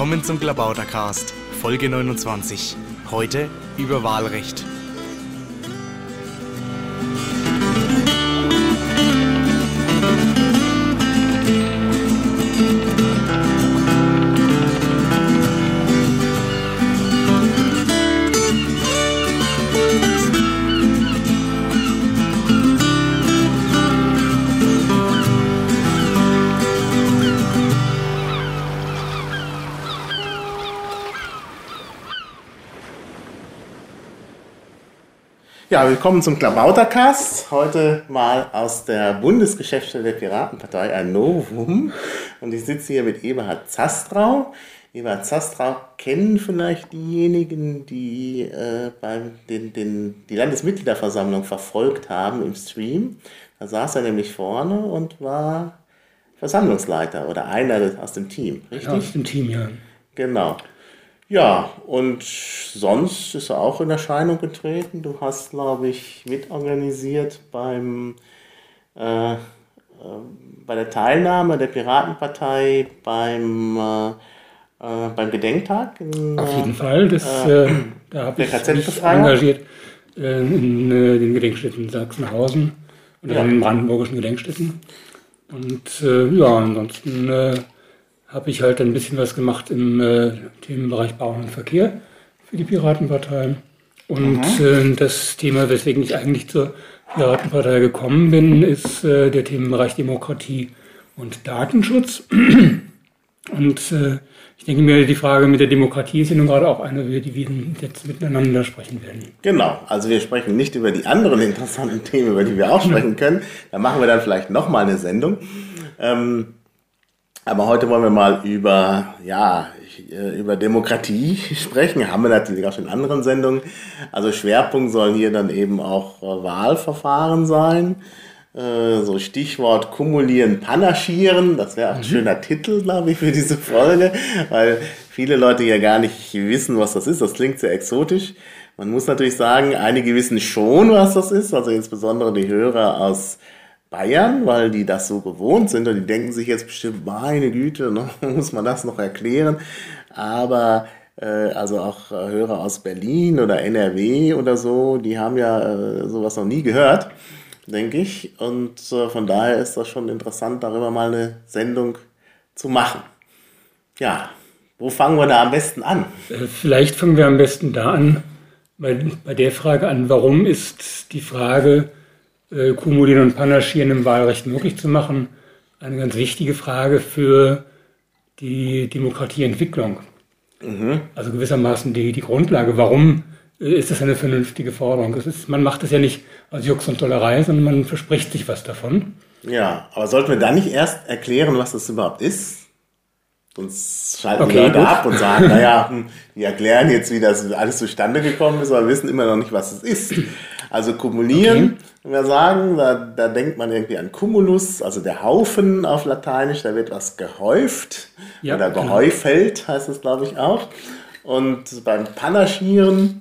Willkommen zum Klabautercast, Folge 29. Heute über Wahlrecht. Ja, willkommen zum Klabautercast. Heute mal aus der Bundesgeschäftsstelle der Piratenpartei, ein Novum. Und ich sitze hier mit Eberhard Zastrau. Eberhard Zastrau kennen vielleicht diejenigen, die äh, beim, den, den, die Landesmitgliederversammlung verfolgt haben im Stream. Da saß er nämlich vorne und war Versammlungsleiter oder einer aus dem Team, richtig? Ja, aus dem Team, ja. Genau. Ja, und sonst ist er auch in Erscheinung getreten. Du hast, glaube ich, mitorganisiert beim, äh, äh, bei der Teilnahme der Piratenpartei beim, äh, äh beim Gedenktag. In, Auf jeden Fall, das, äh, äh, da habe ich mich engagiert in den Gedenkstätten Sachsenhausen und ja. in den brandenburgischen Gedenkstätten. Und ja, ansonsten habe ich halt ein bisschen was gemacht im äh, Themenbereich Bau und Verkehr für die Piratenpartei. Und äh, das Thema, weswegen ich eigentlich zur Piratenpartei gekommen bin, ist äh, der Themenbereich Demokratie und Datenschutz. Und äh, ich denke mir, die Frage mit der Demokratie ist ja nun gerade auch eine, über die wir jetzt miteinander sprechen werden. Genau, also wir sprechen nicht über die anderen interessanten Themen, über die wir auch sprechen können. Da machen wir dann vielleicht nochmal eine Sendung. Ähm, aber heute wollen wir mal über, ja, äh, über Demokratie sprechen. Haben wir natürlich auch schon in anderen Sendungen. Also Schwerpunkt sollen hier dann eben auch äh, Wahlverfahren sein. Äh, so Stichwort kumulieren, panaschieren. Das wäre auch ein mhm. schöner Titel, glaube ich, für diese Folge, weil viele Leute ja gar nicht wissen, was das ist. Das klingt sehr exotisch. Man muss natürlich sagen, einige wissen schon, was das ist. Also insbesondere die Hörer aus Bayern, weil die das so gewohnt sind und die denken sich jetzt bestimmt, meine Güte, ne, muss man das noch erklären. Aber äh, also auch äh, Hörer aus Berlin oder NRW oder so, die haben ja äh, sowas noch nie gehört, denke ich. Und äh, von daher ist das schon interessant, darüber mal eine Sendung zu machen. Ja, wo fangen wir da am besten an? Äh, vielleicht fangen wir am besten da an, bei, bei der Frage an, warum ist die Frage, äh, Kumulieren und Panaschieren im Wahlrecht möglich zu machen, eine ganz wichtige Frage für die Demokratieentwicklung. Mhm. Also gewissermaßen die, die Grundlage. Warum äh, ist das eine vernünftige Forderung? Ist, man macht das ja nicht aus Jux und Tollerei, sondern man verspricht sich was davon. Ja, aber sollten wir da nicht erst erklären, was das überhaupt ist? Sonst schalten okay, die Leute gut. ab und sagen, naja, hm, die erklären jetzt, wie das alles zustande gekommen ist, aber wissen immer noch nicht, was es ist. Also kumulieren, okay. Wenn wir sagen, da, da denkt man irgendwie an Cumulus, also der Haufen auf Lateinisch, da wird was gehäuft ja, oder gehäufelt, heißt es glaube ich auch. Und beim Panaschieren,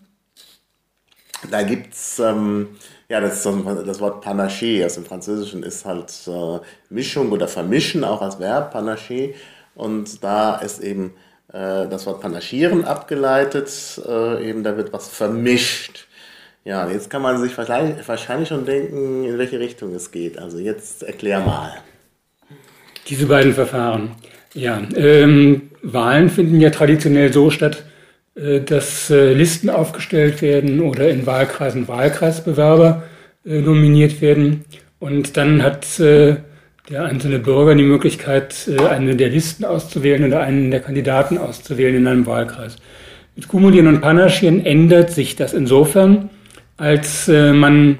da gibt es, ähm, ja, das, das Wort Panaché aus dem Französischen ist halt äh, Mischung oder Vermischen, auch als Verb, Panaché. Und da ist eben äh, das Wort Panaschieren abgeleitet, äh, eben da wird was vermischt. Ja, jetzt kann man sich wahrscheinlich schon denken, in welche Richtung es geht. Also jetzt erklär mal. Diese beiden Verfahren. Ja, ähm, Wahlen finden ja traditionell so statt, äh, dass äh, Listen aufgestellt werden oder in Wahlkreisen Wahlkreisbewerber äh, nominiert werden. Und dann hat äh, der einzelne Bürger die Möglichkeit, äh, eine der Listen auszuwählen oder einen der Kandidaten auszuwählen in einem Wahlkreis. Mit Kumulieren und Panaschieren ändert sich das insofern, als äh, man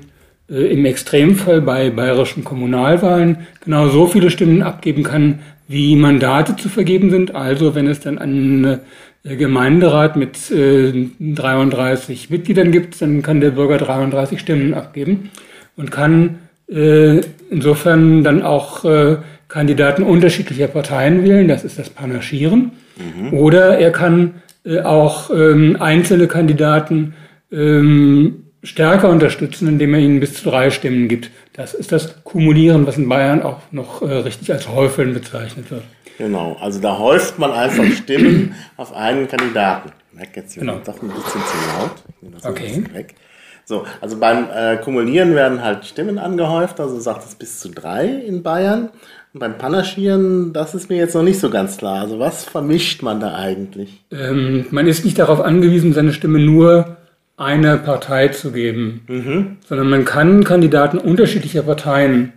äh, im Extremfall bei bayerischen Kommunalwahlen genau so viele Stimmen abgeben kann, wie Mandate zu vergeben sind. Also wenn es dann einen Gemeinderat mit 33 Mitgliedern gibt, dann kann der Bürger 33 Stimmen abgeben und kann äh, insofern dann auch äh, Kandidaten unterschiedlicher Parteien wählen, das ist das Panaschieren. Mhm. Oder er kann äh, auch ähm, einzelne Kandidaten ähm, stärker unterstützen, indem er ihnen bis zu drei Stimmen gibt. Das ist das Kumulieren, was in Bayern auch noch äh, richtig als Häufeln bezeichnet wird. Genau, also da häuft man einfach Stimmen auf einen Kandidaten. Ich merke jetzt genau. doch ein bisschen zu laut. Das okay. Weg. So, also beim äh, Kumulieren werden halt Stimmen angehäuft, also sagt es bis zu drei in Bayern. Und beim Panaschieren, das ist mir jetzt noch nicht so ganz klar. Also was vermischt man da eigentlich? Ähm, man ist nicht darauf angewiesen, seine Stimme nur einer Partei zu geben, mhm. sondern man kann Kandidaten unterschiedlicher Parteien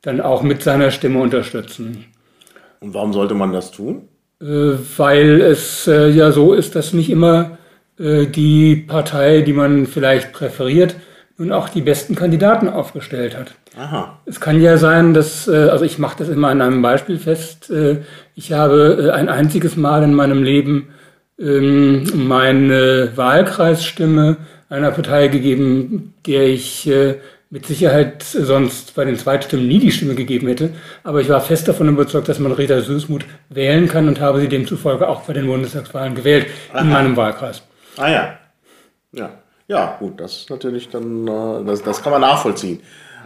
dann auch mit seiner Stimme unterstützen. Und warum sollte man das tun? Äh, weil es äh, ja so ist, dass nicht immer äh, die Partei, die man vielleicht präferiert, nun auch die besten Kandidaten aufgestellt hat. Aha. Es kann ja sein, dass, also ich mache das immer an einem Beispiel fest, ich habe ein einziges Mal in meinem Leben ähm, meine Wahlkreisstimme einer Partei gegeben, der ich mit Sicherheit sonst bei den Zweitstimmen nie die Stimme gegeben hätte. Aber ich war fest davon überzeugt, dass man Rita Süßmuth wählen kann und habe sie demzufolge auch bei den Bundestagswahlen gewählt Aha. in meinem Wahlkreis. Ah ja. Ja. Ja, gut, das ist natürlich dann, äh, das, das kann man nachvollziehen.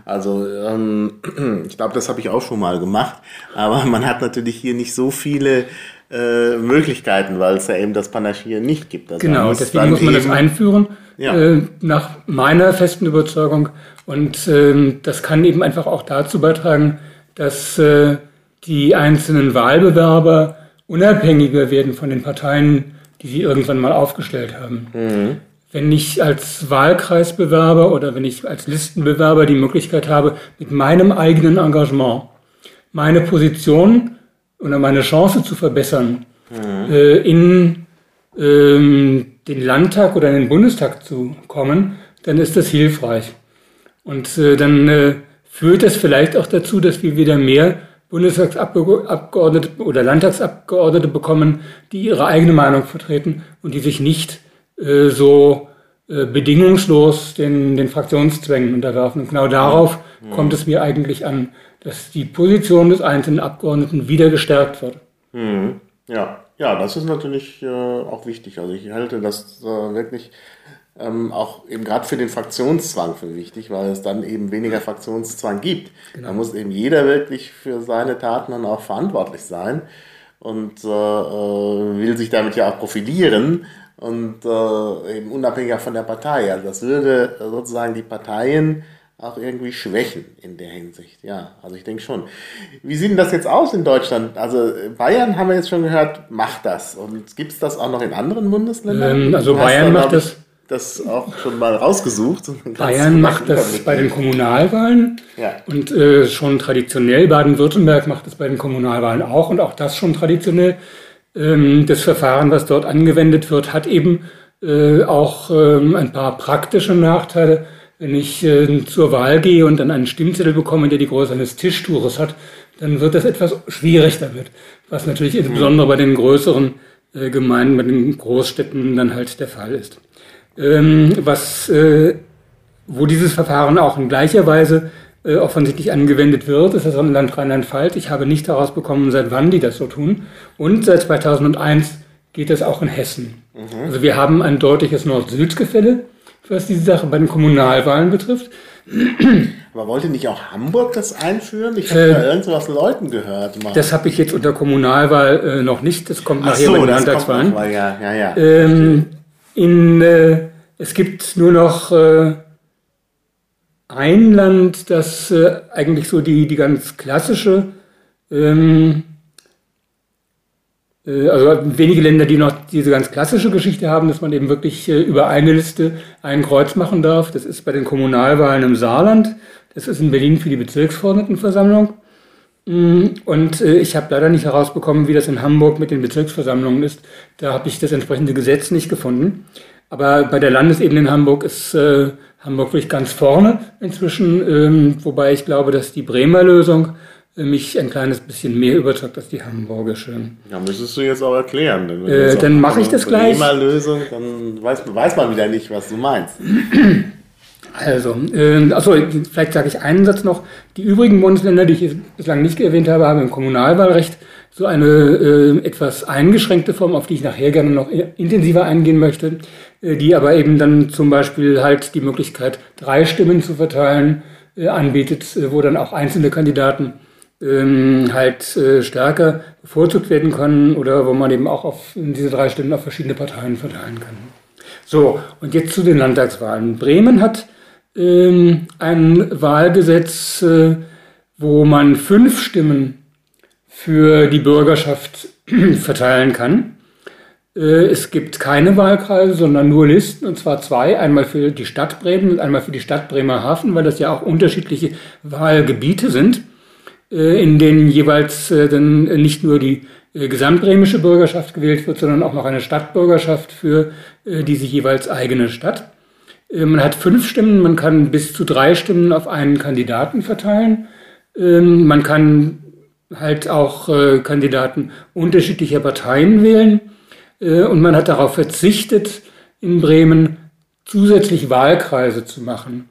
Also ähm, ich glaube, das habe ich auch schon mal gemacht, aber man hat natürlich hier nicht so viele äh, Möglichkeiten, weil es ja eben das Panaschieren nicht gibt. Also genau, muss deswegen muss man das einführen, ja. äh, nach meiner festen Überzeugung. Und äh, das kann eben einfach auch dazu beitragen, dass äh, die einzelnen Wahlbewerber unabhängiger werden von den Parteien, die sie irgendwann mal aufgestellt haben. Mhm. Wenn ich als Wahlkreisbewerber oder wenn ich als Listenbewerber die Möglichkeit habe, mit meinem eigenen Engagement meine Position oder meine Chance zu verbessern, mhm. äh, in ähm, den Landtag oder in den Bundestag zu kommen, dann ist das hilfreich. Und äh, dann äh, führt das vielleicht auch dazu, dass wir wieder mehr Bundestagsabgeordnete oder Landtagsabgeordnete bekommen, die ihre eigene Meinung vertreten und die sich nicht äh, so äh, bedingungslos den, den Fraktionszwängen unterwerfen. Und genau darauf mhm. kommt es mir eigentlich an, dass die Position des einzelnen Abgeordneten wieder gestärkt wird. Mhm. Ja, ja, das ist natürlich äh, auch wichtig. Also ich halte das äh, wirklich ähm, auch eben gerade für den Fraktionszwang für wichtig, weil es dann eben weniger Fraktionszwang gibt. Genau. Da muss eben jeder wirklich für seine Taten dann auch verantwortlich sein und äh, äh, will sich damit ja auch profilieren und äh, eben unabhängig von der Partei. Also das würde sozusagen die Parteien auch irgendwie schwächen in der Hinsicht. Ja, also ich denke schon. Wie sieht denn das jetzt aus in Deutschland? Also Bayern haben wir jetzt schon gehört, macht das. Und gibt es das auch noch in anderen Bundesländern? Ähm, also Bayern macht das das auch schon mal rausgesucht. Bayern macht das bei den Kommunalwahlen ja. und äh, schon traditionell. Baden-Württemberg macht das bei den Kommunalwahlen auch und auch das schon traditionell. Ähm, das Verfahren, was dort angewendet wird, hat eben äh, auch ähm, ein paar praktische Nachteile. Wenn ich äh, zur Wahl gehe und dann einen Stimmzettel bekomme, der die Größe eines Tischtuches hat, dann wird das etwas schwierig damit. Was natürlich insbesondere bei den größeren äh, Gemeinden, bei den Großstädten dann halt der Fall ist ähm, was, äh, wo dieses Verfahren auch in gleicher Weise äh, offensichtlich angewendet wird, ist das im Land Rheinland-Pfalz. Ich habe nicht herausbekommen, seit wann die das so tun. Und seit 2001 geht das auch in Hessen. Mhm. Also wir haben ein deutliches Nord-Süd-Gefälle, was diese Sache bei den Kommunalwahlen betrifft. Aber wollte nicht auch Hamburg das einführen? Ich habe äh, da irgendwas Leuten gehört. Mal. Das habe ich jetzt unter Kommunalwahl äh, noch nicht. Das kommt Ach nachher so, bei den Landtagswahlen. Ja, ja, ja. Ähm, in, äh, es gibt nur noch äh, ein Land, das äh, eigentlich so die, die ganz klassische, ähm, äh, also wenige Länder, die noch diese ganz klassische Geschichte haben, dass man eben wirklich äh, über eine Liste ein Kreuz machen darf. Das ist bei den Kommunalwahlen im Saarland. Das ist in Berlin für die Bezirksverordnetenversammlung. Mm, und äh, ich habe leider nicht herausbekommen, wie das in Hamburg mit den Bezirksversammlungen ist. Da habe ich das entsprechende Gesetz nicht gefunden. Aber bei der Landesebene in Hamburg ist äh, Hamburg wirklich ganz vorne inzwischen, ähm, wobei ich glaube, dass die Bremer Lösung äh, mich ein kleines bisschen mehr überzeugt als die hamburgische. Ja, müsstest du jetzt auch erklären. Äh, dann mache ich das gleich. Lösung, dann weiß, weiß man wieder nicht, was du meinst. Also, äh, achso, vielleicht sage ich einen Satz noch. Die übrigen Bundesländer, die ich bislang nicht erwähnt habe, haben im Kommunalwahlrecht so eine äh, etwas eingeschränkte Form, auf die ich nachher gerne noch intensiver eingehen möchte, äh, die aber eben dann zum Beispiel halt die Möglichkeit, drei Stimmen zu verteilen, äh, anbietet, äh, wo dann auch einzelne Kandidaten ähm, halt äh, stärker bevorzugt werden können oder wo man eben auch auf diese drei Stimmen auf verschiedene Parteien verteilen kann. So, und jetzt zu den Landtagswahlen. Bremen hat ähm, ein Wahlgesetz, äh, wo man fünf Stimmen für die Bürgerschaft verteilen kann. Äh, es gibt keine Wahlkreise, sondern nur Listen, und zwar zwei. Einmal für die Stadt Bremen und einmal für die Stadt Bremerhaven, weil das ja auch unterschiedliche Wahlgebiete sind, in denen jeweils äh, dann nicht nur die gesamtbremische Bürgerschaft gewählt wird, sondern auch noch eine Stadtbürgerschaft für diese jeweils eigene Stadt. Man hat fünf Stimmen, man kann bis zu drei Stimmen auf einen Kandidaten verteilen. Ähm, man kann halt auch Kandidaten unterschiedlicher Parteien wählen. Äh, und man hat darauf verzichtet, in Bremen zusätzlich Wahlkreise zu machen.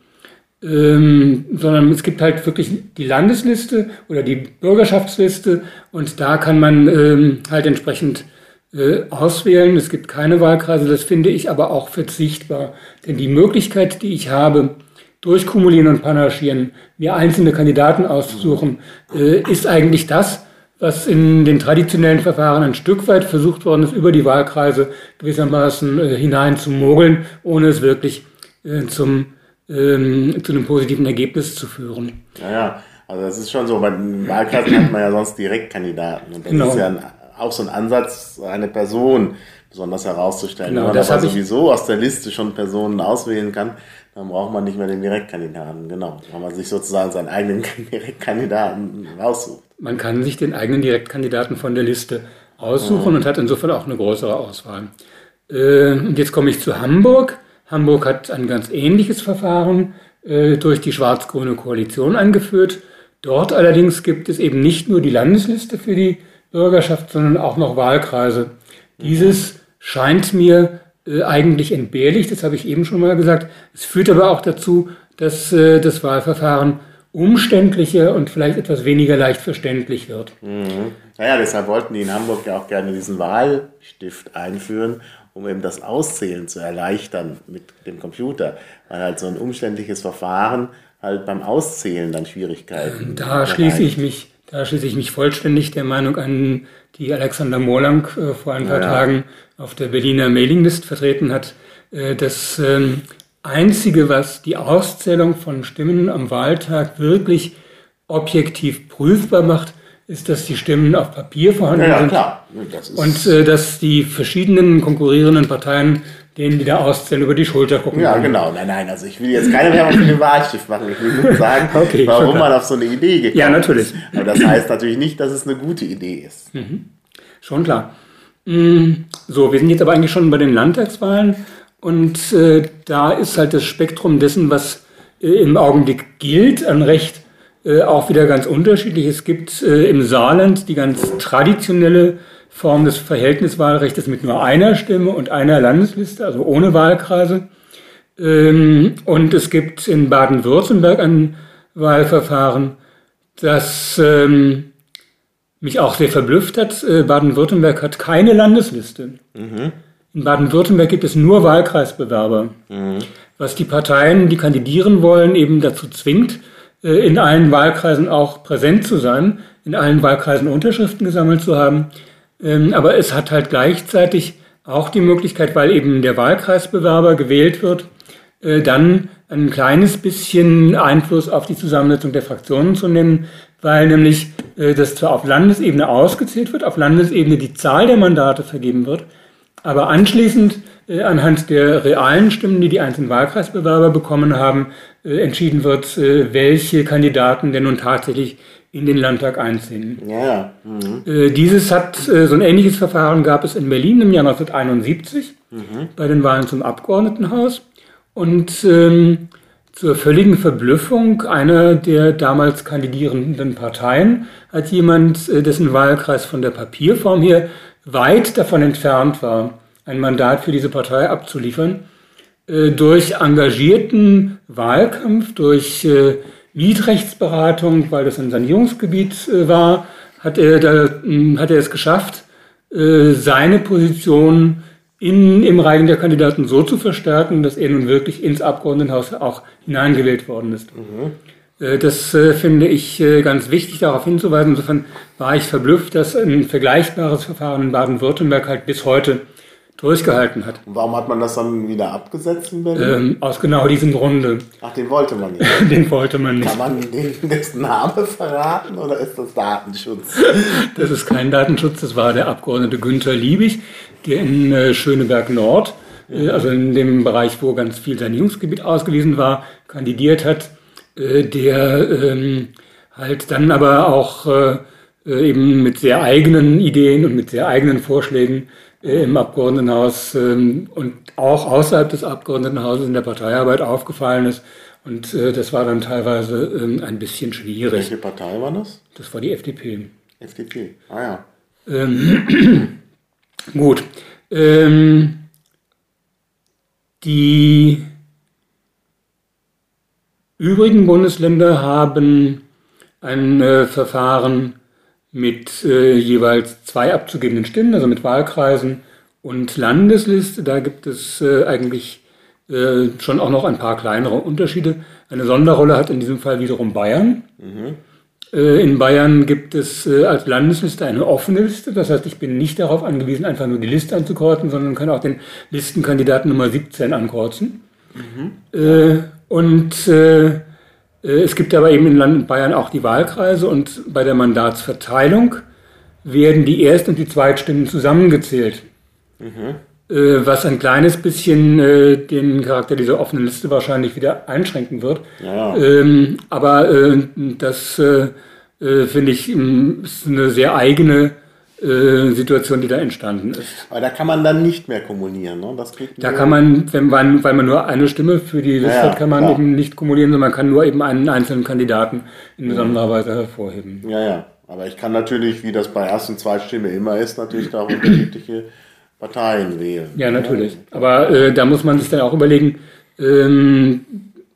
Ähm, sondern es gibt halt wirklich die Landesliste oder die Bürgerschaftsliste und da kann man ähm, halt entsprechend äh, auswählen. Es gibt keine Wahlkreise, das finde ich aber auch verzichtbar. Denn die Möglichkeit, die ich habe, durch Kumulieren und Panaschieren mir einzelne Kandidaten auszusuchen, äh, ist eigentlich das, was in den traditionellen Verfahren ein Stück weit versucht worden ist, über die Wahlkreise gewissermaßen äh, hinein zu mogeln, ohne es wirklich äh, zum, ähm, zu einem positiven Ergebnis zu führen. Naja, also das ist schon so, bei den Wahlkreisen hat man ja sonst Direktkandidaten. Und das genau. ist ja ein, auch so ein Ansatz, eine Person besonders herauszustellen. Genau, Wenn man aber sowieso aus der Liste schon Personen auswählen kann, dann braucht man nicht mehr den Direktkandidaten. Genau, wenn man sich sozusagen seinen eigenen Direktkandidaten raussucht. Man kann sich den eigenen Direktkandidaten von der Liste aussuchen mhm. und hat insofern auch eine größere Auswahl. Äh, und jetzt komme ich zu Hamburg. Hamburg hat ein ganz ähnliches Verfahren äh, durch die schwarz-grüne Koalition eingeführt. Dort allerdings gibt es eben nicht nur die Landesliste für die Bürgerschaft, sondern auch noch Wahlkreise. Dieses scheint mir äh, eigentlich entbehrlich, das habe ich eben schon mal gesagt. Es führt aber auch dazu, dass äh, das Wahlverfahren umständlicher und vielleicht etwas weniger leicht verständlich wird. Mhm. Naja, deshalb wollten die in Hamburg ja auch gerne diesen Wahlstift einführen, um eben das Auszählen zu erleichtern mit dem Computer, weil halt so ein umständliches Verfahren halt beim Auszählen dann Schwierigkeiten. Da schließe ich mich, da schließe ich mich vollständig der Meinung an, die Alexander Morlang äh, vor ein paar ja. Tagen auf der Berliner Mailinglist vertreten hat, äh, dass ähm, Einzige, was die Auszählung von Stimmen am Wahltag wirklich objektiv prüfbar macht, ist, dass die Stimmen auf Papier vorhanden ja, ja, sind klar. und äh, dass die verschiedenen konkurrierenden Parteien denen, die da auszählen, über die Schulter gucken. Ja, können. genau. Nein, nein, also ich will jetzt keine Werbung für den Wahlstift machen. Ich will nur sagen, okay, warum man auf so eine Idee gekommen Ja, natürlich. Ist. Aber das heißt natürlich nicht, dass es eine gute Idee ist. Mhm. Schon klar. Mm, so, wir sind jetzt aber eigentlich schon bei den Landtagswahlen. Und äh, da ist halt das Spektrum dessen, was äh, im Augenblick gilt, an Recht äh, auch wieder ganz unterschiedlich. Es gibt äh, im Saarland die ganz traditionelle Form des Verhältniswahlrechts mit nur einer Stimme und einer Landesliste, also ohne Wahlkreise. Ähm, und es gibt in Baden-Württemberg ein Wahlverfahren, das ähm, mich auch sehr verblüfft hat. Äh, Baden-Württemberg hat keine Landesliste. Mhm. In Baden-Württemberg gibt es nur Wahlkreisbewerber, mhm. was die Parteien, die kandidieren wollen, eben dazu zwingt, in allen Wahlkreisen auch präsent zu sein, in allen Wahlkreisen Unterschriften gesammelt zu haben. Ähm, aber es hat halt gleichzeitig auch die Möglichkeit, weil eben der Wahlkreisbewerber gewählt wird, äh, dann ein kleines bisschen Einfluss auf die Zusammensetzung der Fraktionen zu nehmen, weil nämlich äh, das zwar auf Landesebene ausgezählt wird, auf Landesebene die Zahl der Mandate vergeben wird, aber anschließend äh, anhand der realen Stimmen, die die einzelnen Wahlkreisbewerber bekommen haben, äh, entschieden wird, äh, welche Kandidaten denn nun tatsächlich in den Landtag einziehen. Ja. Mhm. Äh, dieses hat, äh, so ein ähnliches Verfahren gab es in Berlin im Jahr 1971 mhm. bei den Wahlen zum Abgeordnetenhaus. Und ähm, zur völligen Verblüffung einer der damals kandidierenden Parteien hat jemand, äh, dessen Wahlkreis von der Papierform her weit davon entfernt war, ein Mandat für diese Partei abzuliefern, äh, durch engagierten Wahlkampf, durch äh, Mietrechtsberatung, weil das ein Sanierungsgebiet äh, war, hat er, da, hm, hat er es geschafft, seine Position in, im Reigen der Kandidaten so zu verstärken, dass er nun wirklich ins Abgeordnetenhaus auch hineingewählt worden ist. Mhm. Äh, das äh, finde ich äh, ganz wichtig, darauf hinzuweisen. Insofern war ich verblüfft, dass ein vergleichbares Verfahren in Baden-Württemberg halt bis heute durchgehalten hat. Und warum hat man das dann wieder abgesetzt in Berlin? Ähm, aus genau diesem Grunde. Ach, den wollte man nicht. den wollte man nicht. Kann man den dessen Name verraten oder ist das Datenschutz? das ist kein Datenschutz, das war der Abgeordnete Günther Liebig, der in äh, Schöneberg Nord, äh, also in dem Bereich, wo ganz viel Sanierungsgebiet ausgewiesen war, kandidiert hat, äh, der ähm, halt dann aber auch äh, äh, eben mit sehr eigenen Ideen und mit sehr eigenen Vorschlägen äh, im Abgeordnetenhaus ähm, und auch außerhalb des Abgeordnetenhauses in der Parteiarbeit aufgefallen ist. Und äh, das war dann teilweise ähm, ein bisschen schwierig. Welche Partei war das? Das war die FDP. FDP, ah ja. Ähm, gut. Ähm, die übrigen Bundesländer haben ein äh, Verfahren mit äh, jeweils zwei abzugebenden Stimmen, also mit Wahlkreisen und Landesliste. Da gibt es äh, eigentlich äh, schon auch noch ein paar kleinere Unterschiede. Eine Sonderrolle hat in diesem Fall wiederum Bayern. Mhm. Äh, in Bayern gibt es äh, als Landesliste eine offene Liste. Das heißt, ich bin nicht darauf angewiesen, einfach nur die Liste anzukreuzen, sondern kann auch den Listenkandidaten Nummer 17 ankreuzen. Mhm. Äh, und äh, es gibt aber eben in Land Bayern auch die Wahlkreise und bei der Mandatsverteilung werden die Erst- und die Zweitstimmen zusammengezählt. Mhm. Was ein kleines bisschen äh, den Charakter dieser offenen Liste wahrscheinlich wieder einschränken wird. Ja. Ähm, aber äh, das äh, finde ich ist eine sehr eigene äh, Situation, die da entstanden ist. Aber da kann man dann nicht mehr kommunieren, ne? Das geht da kann man, wenn man, weil man nur eine Stimme für die Liste ja, hat, kann man klar. eben nicht kumulieren, sondern man kann nur eben einen einzelnen Kandidaten in besonderer Weise hervorheben. Ja, ja. Aber ich kann natürlich, wie das bei ersten zwei Stimme immer ist, natürlich da unterschiedliche Parteien wählen. Ja, natürlich. Aber äh, da muss man sich dann auch überlegen, ähm,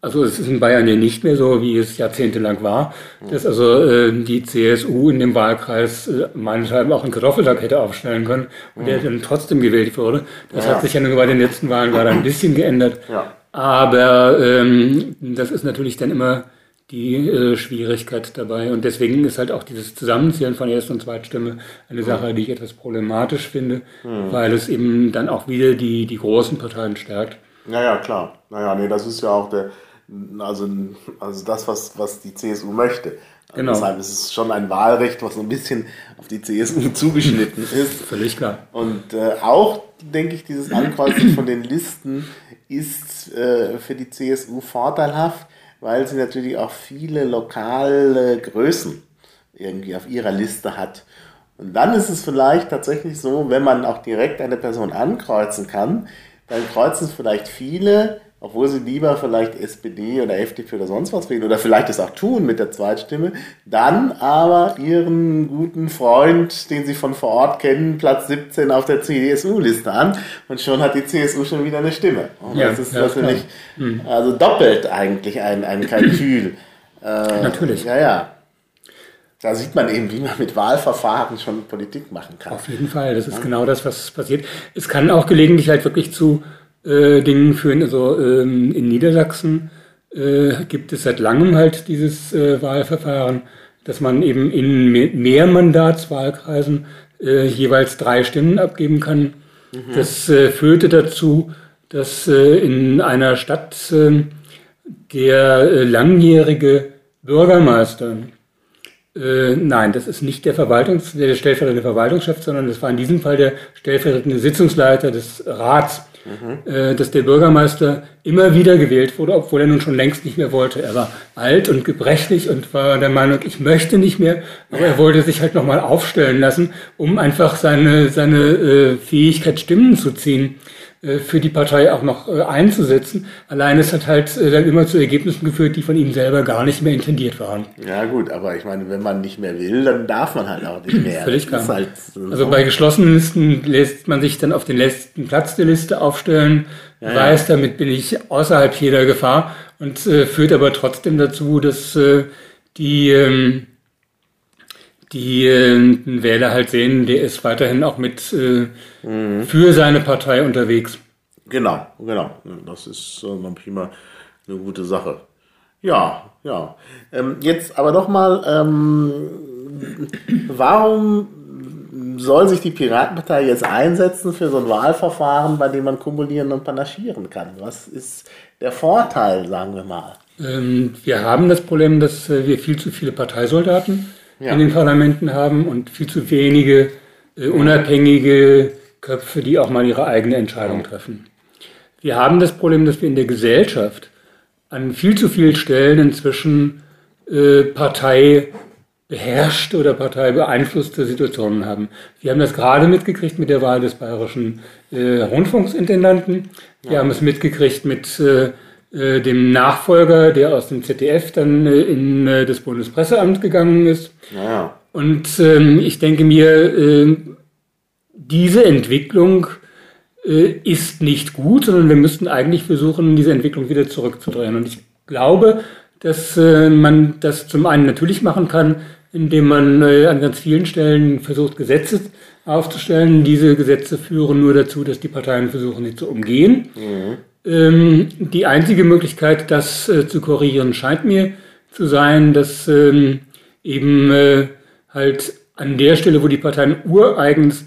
also es ist in Bayern ja nicht mehr so, wie es jahrzehntelang war, dass also äh, die CSU in dem Wahlkreis äh, meinethalb auch einen Kartoffelsack hätte aufstellen können und der dann trotzdem gewählt wurde. Das ja. hat sich ja nur bei den letzten Wahlen gerade ein bisschen geändert. Ja. Aber ähm, das ist natürlich dann immer die äh, Schwierigkeit dabei. Und deswegen ist halt auch dieses Zusammenzählen von Erst- und Zweitstimme eine Sache, die ich etwas problematisch finde, mhm. weil es eben dann auch wieder die, die großen Parteien stärkt. Naja, klar. Naja, nee, das ist ja auch der, also, also das, was, was die CSU möchte. Genau. Deshalb ist es schon ein Wahlrecht, was so ein bisschen auf die CSU zugeschnitten ist. Völlig klar. Und äh, auch, denke ich, dieses Ankreuzen von den Listen ist äh, für die CSU vorteilhaft, weil sie natürlich auch viele lokale Größen irgendwie auf ihrer Liste hat. Und dann ist es vielleicht tatsächlich so, wenn man auch direkt eine Person ankreuzen kann, dann kreuzen es vielleicht viele obwohl sie lieber vielleicht SPD oder FDP oder sonst was wählen oder vielleicht es auch tun mit der Zweitstimme, dann aber ihren guten Freund, den sie von vor Ort kennen, Platz 17 auf der CSU-Liste an und schon hat die CSU schon wieder eine Stimme. Und ja, das ist ja, natürlich hm. also doppelt eigentlich ein, ein Kalkül. äh, natürlich. Ja, ja. Da sieht man eben, wie man mit Wahlverfahren schon Politik machen kann. Auf jeden Fall, das ist ja. genau das, was passiert. Es kann auch gelegentlich halt wirklich zu äh, Dingen führen. Also ähm, in Niedersachsen äh, gibt es seit langem halt dieses äh, Wahlverfahren, dass man eben in Mehrmandatswahlkreisen äh, jeweils drei Stimmen abgeben kann. Mhm. Das äh, führte dazu, dass äh, in einer Stadt äh, der äh, langjährige Bürgermeister äh, nein, das ist nicht der Verwaltungs-, der stellvertretende Verwaltungschef, sondern das war in diesem Fall der stellvertretende Sitzungsleiter des Rats mhm. äh, dass der Bürgermeister immer wieder gewählt wurde, obwohl er nun schon längst nicht mehr wollte. Er war alt und gebrechlich und war der Meinung, ich möchte nicht mehr, aber er wollte sich halt nochmal aufstellen lassen, um einfach seine, seine äh, Fähigkeit, Stimmen zu ziehen, für die Partei auch noch äh, einzusetzen. Allein es hat halt äh, dann immer zu Ergebnissen geführt, die von ihm selber gar nicht mehr intendiert waren. Ja gut, aber ich meine, wenn man nicht mehr will, dann darf man halt auch nicht mehr. Völlig klar. Halt so also bei geschlossenen Listen lässt man sich dann auf den letzten Platz der Liste aufstellen, ja, weiß, ja. damit bin ich außerhalb jeder Gefahr und äh, führt aber trotzdem dazu, dass äh, die ähm, die äh, Wähler halt sehen, der ist weiterhin auch mit äh, mhm. für seine Partei unterwegs. Genau, genau. Das ist äh, prima eine gute Sache. Ja, ja. Ähm, jetzt aber doch mal, ähm, warum soll sich die Piratenpartei jetzt einsetzen für so ein Wahlverfahren, bei dem man kumulieren und panaschieren kann? Was ist der Vorteil, sagen wir mal? Ähm, wir haben das Problem, dass äh, wir viel zu viele Parteisoldaten ja. in den Parlamenten haben und viel zu wenige äh, unabhängige Köpfe, die auch mal ihre eigene Entscheidung treffen. Wir haben das Problem, dass wir in der Gesellschaft an viel zu vielen Stellen inzwischen äh, Partei beherrschte oder parteibeeinflusste Situationen haben. Wir haben das gerade mitgekriegt mit der Wahl des bayerischen äh, Rundfunksintendanten. Wir ja. haben es mitgekriegt mit äh, äh, dem Nachfolger, der aus dem ZDF dann äh, in äh, das Bundespresseamt gegangen ist. Ja. Und ähm, ich denke mir, äh, diese Entwicklung äh, ist nicht gut, sondern wir müssten eigentlich versuchen, diese Entwicklung wieder zurückzudrehen. Und ich glaube, dass man das zum einen natürlich machen kann, indem man an ganz vielen Stellen versucht, Gesetze aufzustellen. Diese Gesetze führen nur dazu, dass die Parteien versuchen, sie zu umgehen. Mhm. Ähm, die einzige Möglichkeit, das äh, zu korrigieren, scheint mir zu sein, dass ähm, eben äh, halt an der Stelle, wo die Parteien ureigens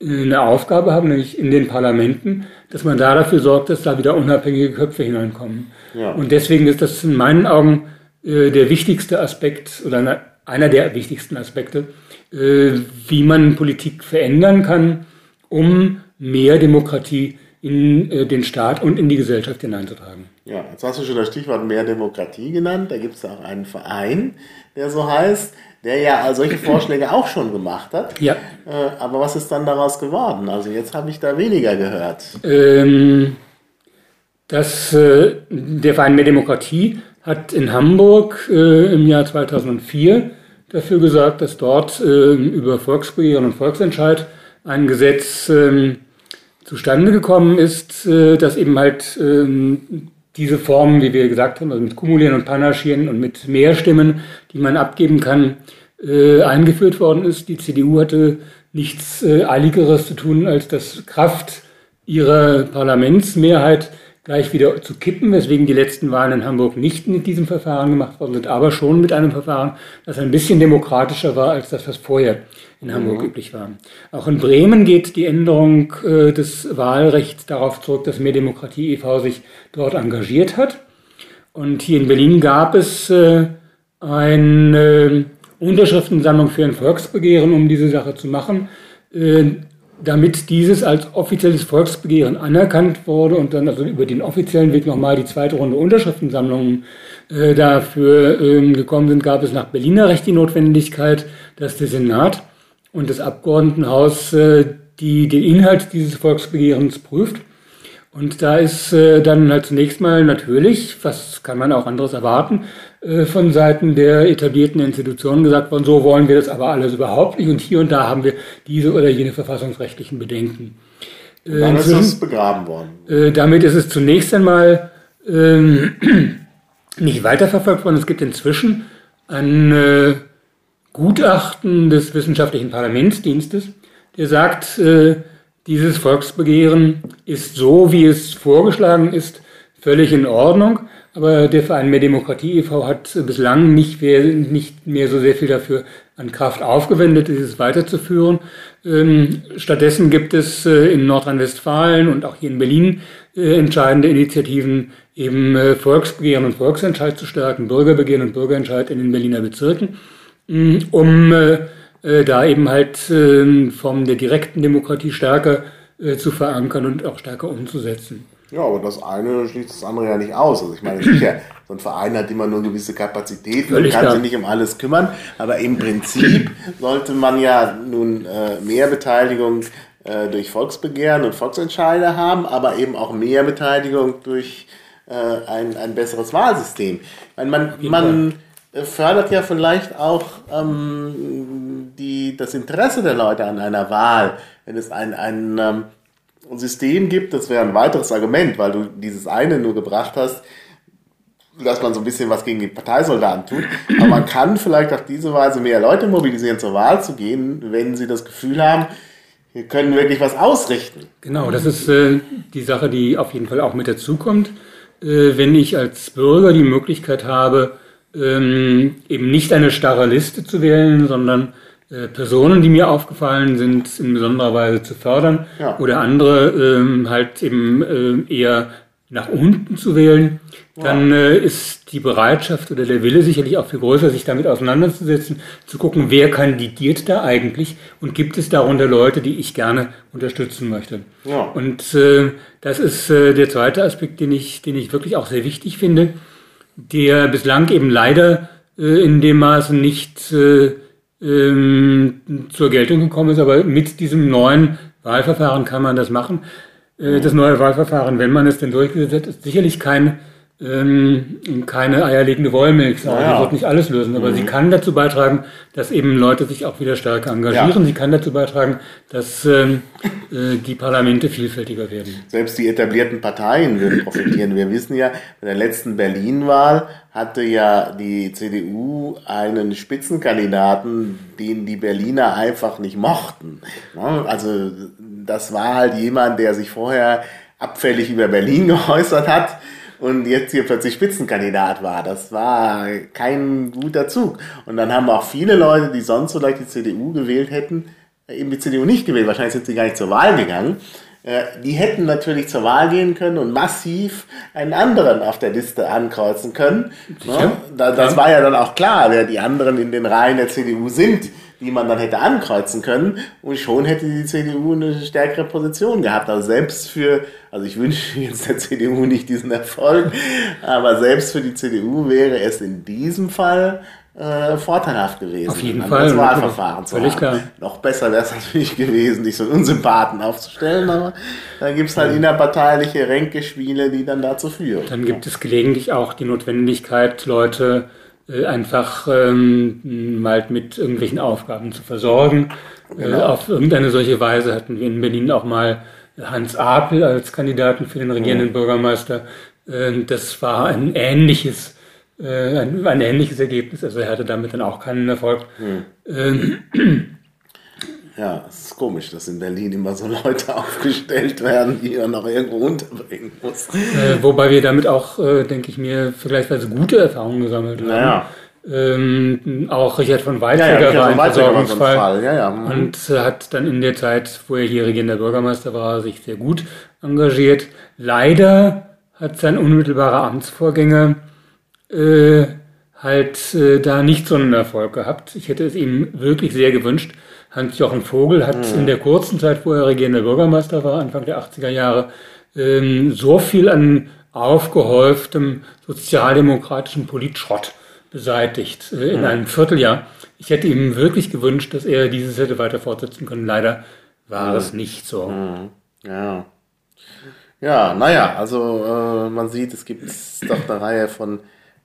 äh, eine Aufgabe haben, nämlich in den Parlamenten, dass man da dafür sorgt, dass da wieder unabhängige Köpfe hineinkommen. Ja. Und deswegen ist das in meinen Augen äh, der wichtigste Aspekt oder einer der wichtigsten Aspekte, äh, wie man Politik verändern kann, um mehr Demokratie in äh, den Staat und in die Gesellschaft hineinzutragen. Ja, jetzt hast du schon das Stichwort mehr Demokratie genannt. Da gibt es auch einen Verein, der so heißt, der ja solche Vorschläge auch schon gemacht hat. Ja. Äh, aber was ist dann daraus geworden? Also jetzt habe ich da weniger gehört. Ähm, das, äh, der Verein Mehr Demokratie hat in Hamburg äh, im Jahr 2004 dafür gesorgt, dass dort über Volksbegehren und Volksentscheid ein Gesetz ähm, zustande gekommen ist, äh, dass eben halt ähm, diese Formen, wie wir gesagt haben, also mit Kumulieren und Panaschieren und mit Mehrstimmen, die man abgeben kann, äh, eingeführt worden ist. Die CDU hatte nichts Eiligeres zu tun, als das Kraft ihrer Parlamentsmehrheit gleich wieder zu kippen, weswegen die letzten Wahlen in Hamburg nicht mit diesem Verfahren gemacht worden sind, aber schon mit einem Verfahren, das ein bisschen demokratischer war als das, was vorher in Hamburg mhm. üblich war. Auch in Bremen geht die Änderung äh, des Wahlrechts darauf zurück, dass Mehr Demokratie e.V. sich dort engagiert hat. Und hier in Berlin gab es äh, eine Unterschriftensammlung für ein Volksbegehren, um diese Sache zu machen. Äh, damit dieses als offizielles Volksbegehren anerkannt wurde und dann also über den offiziellen Weg nochmal die zweite Runde Unterschriftensammlungen äh, dafür äh, gekommen sind, gab es nach Berliner Recht die Notwendigkeit, dass der Senat und das Abgeordnetenhaus äh, die, den Inhalt dieses Volksbegehrens prüft. Und da ist äh, dann halt zunächst mal natürlich, was kann man auch anderes erwarten, äh, von Seiten der etablierten Institutionen gesagt worden, so wollen wir das aber alles überhaupt nicht. Und hier und da haben wir diese oder jene verfassungsrechtlichen Bedenken. Äh, Dann ist es begraben worden. Äh, damit ist es zunächst einmal ähm, nicht weiterverfolgt worden. Es gibt inzwischen ein äh, Gutachten des Wissenschaftlichen Parlamentsdienstes, der sagt, äh, dieses Volksbegehren ist so, wie es vorgeschlagen ist, völlig in Ordnung. Aber der Verein Mehr Demokratie e.V. hat bislang nicht mehr, nicht mehr so sehr viel dafür an Kraft aufgewendet, dieses weiterzuführen. Ähm, stattdessen gibt es äh, in Nordrhein-Westfalen und auch hier in Berlin äh, entscheidende Initiativen, eben äh, Volksbegehren und Volksentscheid zu stärken, Bürgerbegehren und Bürgerentscheid in den Berliner Bezirken, um äh, da eben halt äh, Formen der direkten Demokratie stärker äh, zu verankern und auch stärker umzusetzen. Ja, aber das eine schließt das andere ja nicht aus. Also ich meine, sicher, so ein Verein hat immer nur gewisse Kapazitäten und kann klar. sich nicht um alles kümmern. Aber im Prinzip sollte man ja nun äh, mehr Beteiligung äh, durch Volksbegehren und Volksentscheide haben, aber eben auch mehr Beteiligung durch äh, ein, ein besseres Wahlsystem. Ich meine, man, man fördert ja vielleicht auch ähm, die, das Interesse der Leute an einer Wahl. Wenn es ein, ein ähm, System gibt, das wäre ein weiteres Argument, weil du dieses eine nur gebracht hast, dass man so ein bisschen was gegen die Parteisoldaten tut. Aber man kann vielleicht auf diese Weise mehr Leute mobilisieren, zur Wahl zu gehen, wenn sie das Gefühl haben, wir können wirklich was ausrichten. Genau, das ist äh, die Sache, die auf jeden Fall auch mit dazukommt. äh, wenn ich als Bürger die Möglichkeit habe, ähm, eben nicht eine starre Liste zu wählen, sondern äh, Personen, die mir aufgefallen sind, in besonderer Weise zu fördern ja. oder andere ähm, halt eben äh, eher nach unten zu wählen, dann äh, ist die Bereitschaft oder der Wille sicherlich auch viel größer, sich damit auseinanderzusetzen, zu gucken, wer kandidiert da eigentlich und gibt es darunter Leute, die ich gerne unterstützen möchte. Ja. Und äh, das ist äh, der zweite Aspekt, den ich, den ich wirklich auch sehr wichtig finde, der bislang eben leider äh, in dem Maße nicht äh, ähm, zur Geltung gekommen ist, aber mit diesem neuen Wahlverfahren kann man das machen. Äh, das neue Wahlverfahren, wenn man es denn durchgesetzt hat, ist sicherlich kein, ähm, keine eierlegende Wollmilch. Ja. Sie wird nicht alles lösen, aber mhm. sie kann dazu beitragen, dass eben Leute sich auch wieder stärker engagieren. Ja. Sie kann dazu beitragen, dass ähm, äh, die Parlamente vielfältiger werden. Selbst die etablierten Parteien würden profitieren. Wir wissen ja, bei der letzten Berlin-Wahl hatte ja die CDU einen Spitzenkandidaten, den die Berliner einfach nicht mochten. Also das war halt jemand, der sich vorher abfällig über Berlin geäußert hat und jetzt hier plötzlich Spitzenkandidat war. Das war kein guter Zug. Und dann haben auch viele Leute, die sonst vielleicht die CDU gewählt hätten, eben die CDU nicht gewählt. Wahrscheinlich sind sie gar nicht zur Wahl gegangen. Äh, die hätten natürlich zur Wahl gehen können und massiv einen anderen auf der Liste ankreuzen können. Ne? Das war ja dann auch klar, wer die anderen in den Reihen der CDU sind, die man dann hätte ankreuzen können. Und schon hätte die CDU eine stärkere Position gehabt. Also selbst für, also ich wünsche jetzt der CDU nicht diesen Erfolg, aber selbst für die CDU wäre es in diesem Fall äh, vorteilhaft gewesen. Auf jeden Fall. Das Wahlverfahren zu Völlig haben. Klar. Noch besser wäre es natürlich gewesen, nicht so einen Unsympathen aufzustellen, aber dann gibt es halt innerparteiliche Ränkespiele, die dann dazu führen. Dann gibt es gelegentlich auch die Notwendigkeit, Leute einfach ähm, mal mit irgendwelchen Aufgaben zu versorgen. Äh, genau. Äh, auf irgendeine solche Weise hatten wir in Berlin auch mal Hans Apel als Kandidaten für den regierenden mhm. Bürgermeister. Äh, das war ein ähnliches äh, ein, ein, ähnliches Ergebnis. Also er hatte damit dann auch keinen Erfolg. Mhm. Ähm, ja, es ist komisch, dass in Berlin immer so Leute aufgestellt werden, die man noch irgendwo unterbringen muss. Äh, wobei wir damit auch, äh, denke ich mir, vergleichsweise gute Erfahrungen gesammelt haben. Naja. Ähm, auch Richard von Weizsäcker ja, ja, war ein Versorgungsfall ja, ja. Mhm. und äh, hat dann in der Zeit, wo er hier regierender Bürgermeister war, sich sehr gut engagiert. Leider hat sein unmittelbarer Amtsvorgänger äh, halt äh, da nicht so einen Erfolg gehabt. Ich hätte es ihm wirklich sehr gewünscht. Hans-Jochen Vogel hat mhm. in der kurzen Zeit, wo er regierender Bürgermeister war, Anfang der 80er Jahre, ähm, so viel an aufgehäuftem sozialdemokratischen Politschrott beseitigt äh, in mhm. einem Vierteljahr. Ich hätte ihm wirklich gewünscht, dass er dieses hätte weiter fortsetzen können. Leider war mhm. es nicht so. Mhm. Ja. Ja, naja, also äh, man sieht, es gibt doch eine Reihe von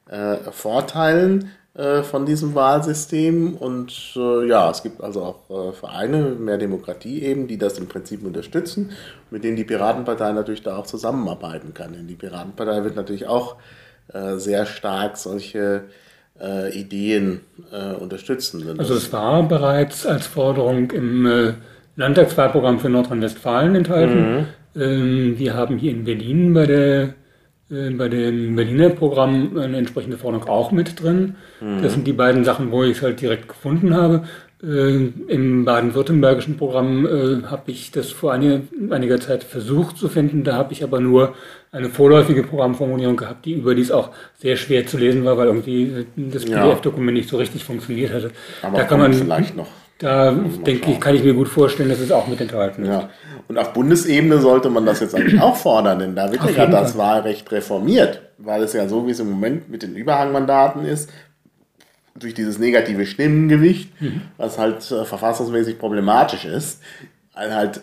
äh, Vorteilen äh, von diesem Wahlsystem. Und äh, ja, es gibt also auch äh, Vereine, mehr Demokratie eben, die das im Prinzip unterstützen, mit denen die Piratenpartei natürlich da auch zusammenarbeiten kann. Denn die Piratenpartei wird natürlich auch äh, sehr stark solche äh, Ideen unterstützen. Also es war bereits als Forderung im Landtagswahlprogramm für Nordrhein-Westfalen enthalten. Mhm. Ähm, wir haben hier in Berlin bei der bei dem Berliner Programm eine entsprechende Forderung auch mit drin. Mhm. Das sind die beiden Sachen, wo ich es halt direkt gefunden habe. Äh, Im baden-württembergischen Programm äh, habe ich das vor einiger, einiger Zeit versucht zu finden. Da habe ich aber nur eine vorläufige Programmformulierung gehabt, die überdies auch sehr schwer zu lesen war, weil irgendwie das PDF-Dokument nicht so richtig funktioniert hatte. Aber da kann man vielleicht noch da denke ich, kann ich mir gut vorstellen, dass es auch mit enthalten ist. Ja. Und auf Bundesebene sollte man das jetzt eigentlich auch fordern, denn da wird ja gerade das Wahlrecht reformiert, weil es ja so, wie es im Moment mit den Überhangmandaten ist, durch dieses negative Stimmengewicht, mhm. was halt äh, verfassungsmäßig problematisch ist, weil halt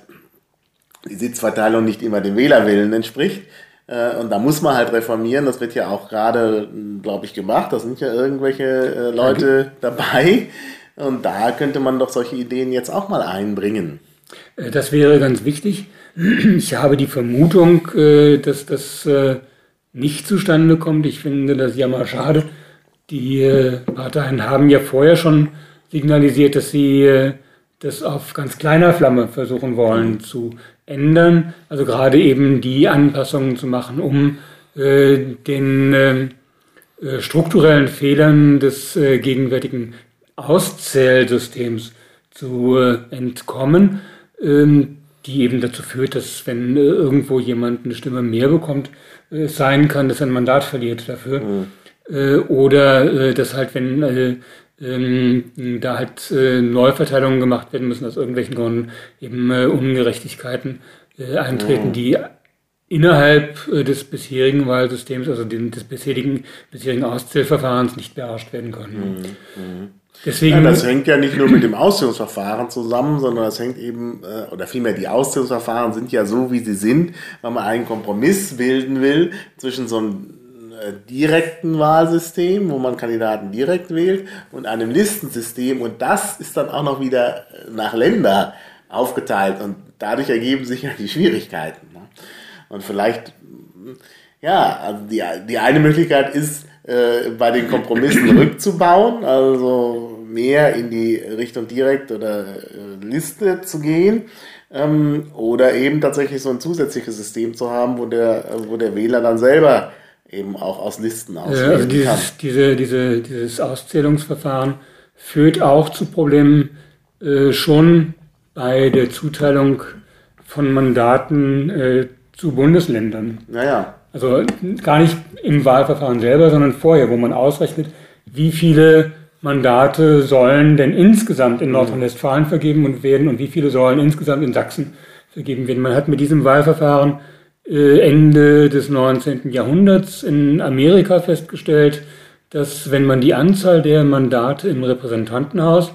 die Sitzverteilung nicht immer dem Wählerwillen entspricht. Äh, und da muss man halt reformieren. Das wird ja auch gerade, glaube ich, gemacht. Da sind ja irgendwelche äh, Leute dabei, und da könnte man doch solche Ideen jetzt auch mal einbringen. Äh, das wäre ganz wichtig. Ich habe die Vermutung, äh, dass das äh, nicht zustande kommt. Ich finde das ja mal schade. Die Parteien haben ja vorher schon signalisiert, dass sie das auf ganz kleiner Flamme versuchen wollen zu ändern. Also gerade eben die Anpassungen zu machen, um den strukturellen Fehlern des gegenwärtigen Auszählsystems zu äh, entkommen, ähm, die eben dazu führt, dass wenn irgendwo jemand eine Stimme mehr bekommt, es sein kann, dass er ein Mandat verliert dafür. Mhm. Oder dass halt, wenn ähm, da halt Neuverteilungen gemacht werden müssen aus irgendwelchen Gründen, eben Ungerechtigkeiten eintreten, mhm. die innerhalb äh, des bisherigen Wahlsystems, also des bisherigen, bisherigen Auszählverfahrens nicht beherrscht werden können. Mhm. Deswegen, ja, das hängt ja nicht nur mit dem Auszählungsverfahren zusammen, sondern das hängt eben, äh, oder vielmehr die Auszählungsverfahren sind ja so, wie sie sind, weil man einen Kompromiss bilden will zwischen so einem äh, direkten Wahlsystem, wo man Kandidaten direkt wählt, und einem Listensystem. Und das ist dann auch noch wieder nach Länder aufgeteilt. Und dadurch ergeben sich ja die Schwierigkeiten. Und vielleicht, ja, also die, die eine Möglichkeit ist, äh, bei den Kompromissen rückzubauen, also mehr in die Richtung Direkt oder äh, Liste zu gehen. Ähm, oder eben tatsächlich so ein zusätzliches System zu haben, wo der, wo der Wähler dann selber eben auch aus Listen auswählen ja, also dieses, kann. Diese, diese, dieses Auszählungsverfahren führt auch zu Problemen äh, schon bei der Zuteilung von Mandaten äh, zu Bundesländern. Naja. Also gar nicht im Wahlverfahren selber, sondern vorher, wo man ausrechnet, wie viele Mandate sollen denn insgesamt in. Nordrhein-Westfalen vergeben und werden und wie viele sollen insgesamt in Sachsen vergeben werden. Man hat mit diesem Wahlverfahren äh, Ende des 19. Jahrhunderts in Amerika festgestellt, dass wenn man die Anzahl der Mandate im Repräsentantenhaus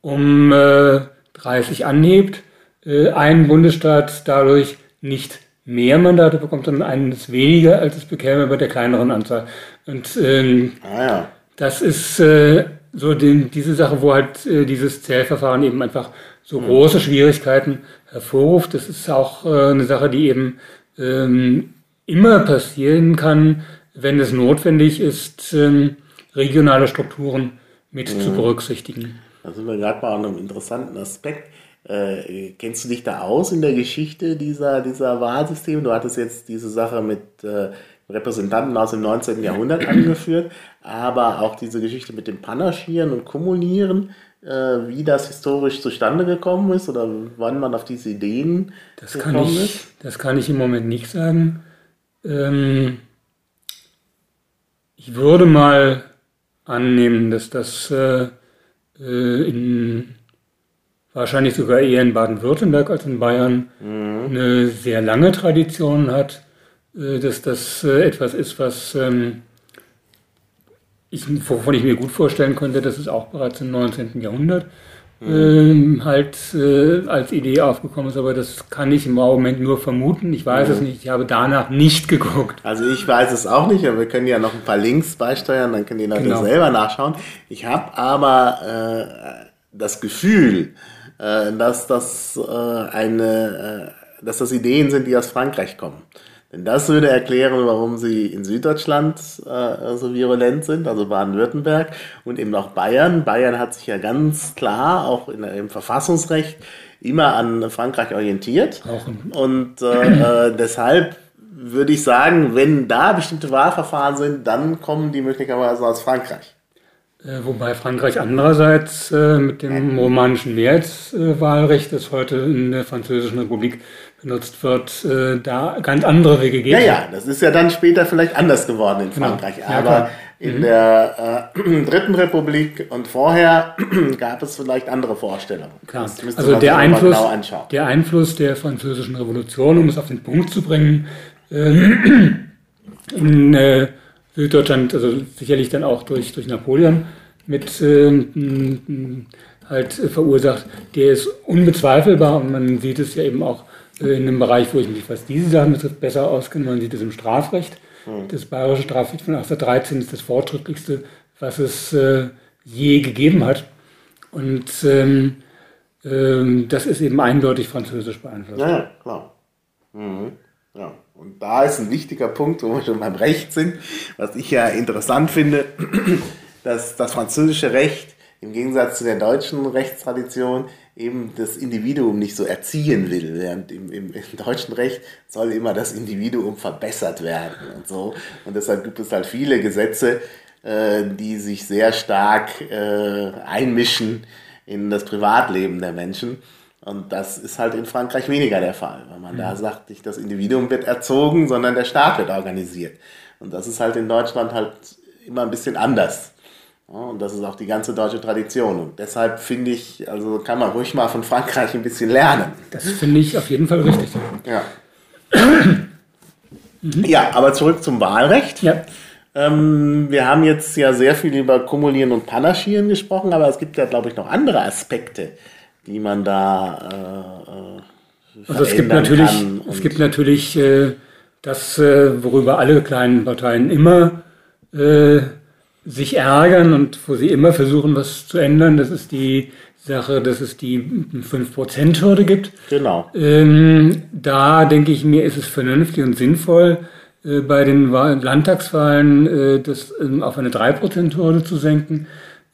um äh, 30 anhebt, äh, ein Bundesstaat dadurch nicht mehr Mandate bekommt, sondern eines weniger, als es bekäme bei der kleineren Anzahl. Und ähm, ah, ja. das ist äh, so den, diese Sache, wo halt äh, dieses Zählverfahren eben einfach so mhm. große Schwierigkeiten hervorruft. Das ist auch äh, eine Sache, die eben ähm, immer passieren kann, wenn es notwendig ist, ähm, regionale Strukturen mit mhm. zu berücksichtigen. Da sind wir gerade bei einem interessanten Aspekt. Äh, kennst du dich da aus in der Geschichte dieser, dieser Wahlsysteme? Du hattest jetzt diese Sache mit äh, Repräsentanten aus dem 19. Jahrhundert angeführt, aber auch diese Geschichte mit dem Panaschieren und Kumulieren, äh, wie das historisch zustande gekommen ist oder wann man auf diese Ideen das gekommen kann ich, ist? Das kann ich im Moment nicht sagen. Ähm, ich würde mal annehmen, dass das äh, äh in wahrscheinlich sogar eher in Baden-Württemberg als in Bayern mhm. eine sehr lange Tradition hat, äh, dass das äh, etwas ist, was ähm, ich, wovon ich mir gut vorstellen könnte, dass es auch bereits im 19. Jahrhundert mhm. ähm, halt äh, als Idee aufgekommen ist, aber das kann ich im Moment nur vermuten. Ich weiß mhm. es nicht, ich habe danach nicht geguckt. Also ich weiß es auch nicht, aber wir können ja noch ein paar Links beisteuern, dann können die Leute genau. selber nachschauen. Ich habe aber äh, das Gefühl, dass das äh, eine, äh, dass das Ideen sind, die aus Frankreich kommen. Denn das würde erklären, warum sie in Süddeutschland äh, so virulent sind, also Baden-Württemberg und eben auch Bayern. Bayern hat sich ja ganz klar auch in, im Verfassungsrecht immer an Frankreich orientiert. Auch. Und äh, äh, deshalb würde ich sagen, wenn da bestimmte Wahlverfahren sind, dann kommen die möglicherweise aus Frankreich. Äh, wobei Frankreich andererseits äh, mit dem romanischen Mehrheitswahlrecht, das heute in der Französischen Republik benutzt wird, äh, da ganz andere Wege geht. Ja, ja, das ist ja dann später vielleicht anders geworden in genau. Frankreich. Genau. Aber ja, in mhm. der äh, Dritten Republik und vorher gab es vielleicht andere Vorstellungen. Klar. Also der Einfluss, genau der Einfluss der Französischen Revolution, um es auf den Punkt zu bringen, in Süddeutschland, also sicherlich dann auch durch, durch Napoleon mit äh, halt verursacht, der ist unbezweifelbar und man sieht es ja eben auch äh, in einem Bereich, wo ich mich, was diese Sachen betrifft, besser auskenne. Man sieht es im Strafrecht. Mhm. Das bayerische Strafrecht von 1813 ist das fortschrittlichste, was es äh, je gegeben hat. Und ähm, ähm, das ist eben eindeutig französisch beeinflusst. Ja, klar. Mhm. Ja. Und da ist ein wichtiger Punkt, wo wir schon beim Recht sind, was ich ja interessant finde, dass das französische Recht im Gegensatz zu der deutschen Rechtstradition eben das Individuum nicht so erziehen will, während im, im, im, deutschen Recht soll immer das Individuum verbessert werden und so. Und deshalb gibt es halt viele Gesetze, äh, die sich sehr stark äh, einmischen in das Privatleben der Menschen. Und das ist halt in Frankreich weniger der Fall, weil man mhm. da sagt, nicht das Individuum wird erzogen, sondern der Staat wird organisiert. Und das ist halt in Deutschland halt immer ein bisschen anders. und das ist auch die ganze deutsche Tradition. Und deshalb finde ich, also kann man ruhig mal von Frankreich ein bisschen lernen. Das finde ich auf jeden Fall richtig. Ja. ja, aber zurück zum Wahlrecht. Ja. Ähm, wir haben jetzt ja sehr viel über Kumulieren und Panaschieren gesprochen, aber es gibt ja, glaube ich, noch andere Aspekte, die man da äh, Also es gibt natürlich, es gibt natürlich äh, das, äh, worüber alle kleinen Parteien immer äh, sich ärgern und wo sie immer versuchen, was zu ändern. Das ist die Sache, dass es die 5%-Hürde gibt. Genau. Ähm, da denke ich mir, ist es vernünftig und sinnvoll, äh, bei den Landtagswahlen äh, das ähm, auf eine 3%-Hürde zu senken.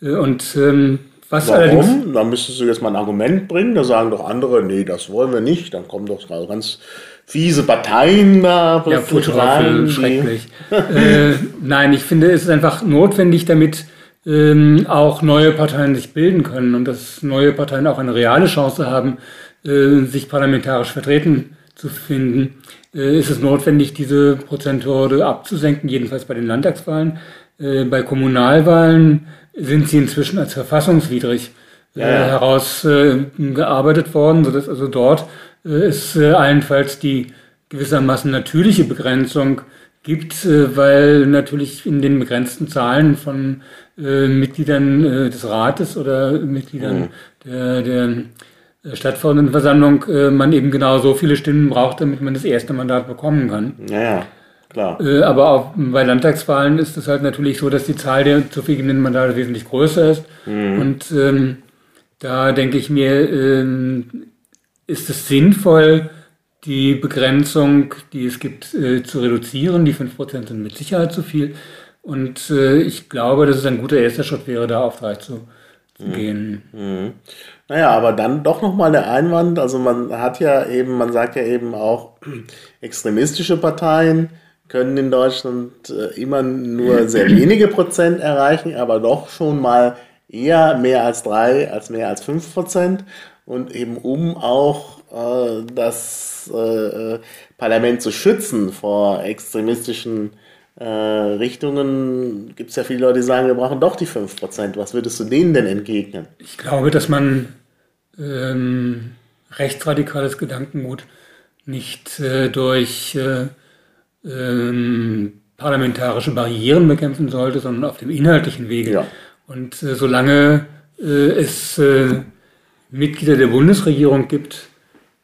Äh, und ähm, was Warum? allerdings. Da müsstest du jetzt mal ein Argument bringen. Da sagen doch andere, nee, das wollen wir nicht. Dann kommen doch ganz fiese Parteien da. Ja, Futterapfel, schrecklich. äh, nein, ich finde, es ist einfach notwendig, damit ähm, auch neue Parteien sich bilden können und dass neue Parteien auch eine reale Chance haben, äh, sich parlamentarisch vertreten zu finden, äh, ist es notwendig, diese Prozenthürde abzusenken, jedenfalls bei den Landtagswahlen. Äh, bei Kommunalwahlen sind sie inzwischen als verfassungswidrig äh, ja, ja. herausgearbeitet worden, sodass also dort äh, es äh, allenfalls die gewissermaßen natürliche Begrenzung gibt, äh, weil natürlich in den begrenzten Zahlen von äh, Mitgliedern äh, des Rates oder Mitgliedern mhm. der, der Stadtverordnetenversammlung äh, man eben genau so viele Stimmen braucht, damit man das erste Mandat bekommen kann. Ja. Klar. Äh, aber auch bei Landtagswahlen ist es halt natürlich so, dass die Zahl der zu vergebenen Mandate wesentlich größer ist. Mhm. Und ähm, da denke ich mir, ähm, ist es sinnvoll, die Begrenzung, die es gibt, äh, zu reduzieren. Die 5% sind mit Sicherheit zu viel. Und äh, ich glaube, dass es ein guter erster Schritt wäre, da auf drei zu, zu mhm. gehen. Mhm. Naja, aber dann doch nochmal der Einwand. Also man hat ja eben, man sagt ja eben auch, extremistische Parteien können in Deutschland äh, immer nur sehr wenige Prozent erreichen, aber doch schon mal eher mehr als drei, als mehr als fünf Prozent und eben um auch äh, das äh, Parlament zu schützen vor extremistischen äh, Richtungen, gibt es ja viele Leute, die sagen, wir brauchen doch die 5%. Was würdest du denen denn entgegnen? Ich glaube, dass man ähm, rechtsradikales Gedankengut nicht äh, durch äh, ähm, parlamentarische Barrieren bekämpfen sollte, sondern auf dem inhaltlichen Wege. Ja. Und äh, solange es Mitglieder der Bundesregierung gibt,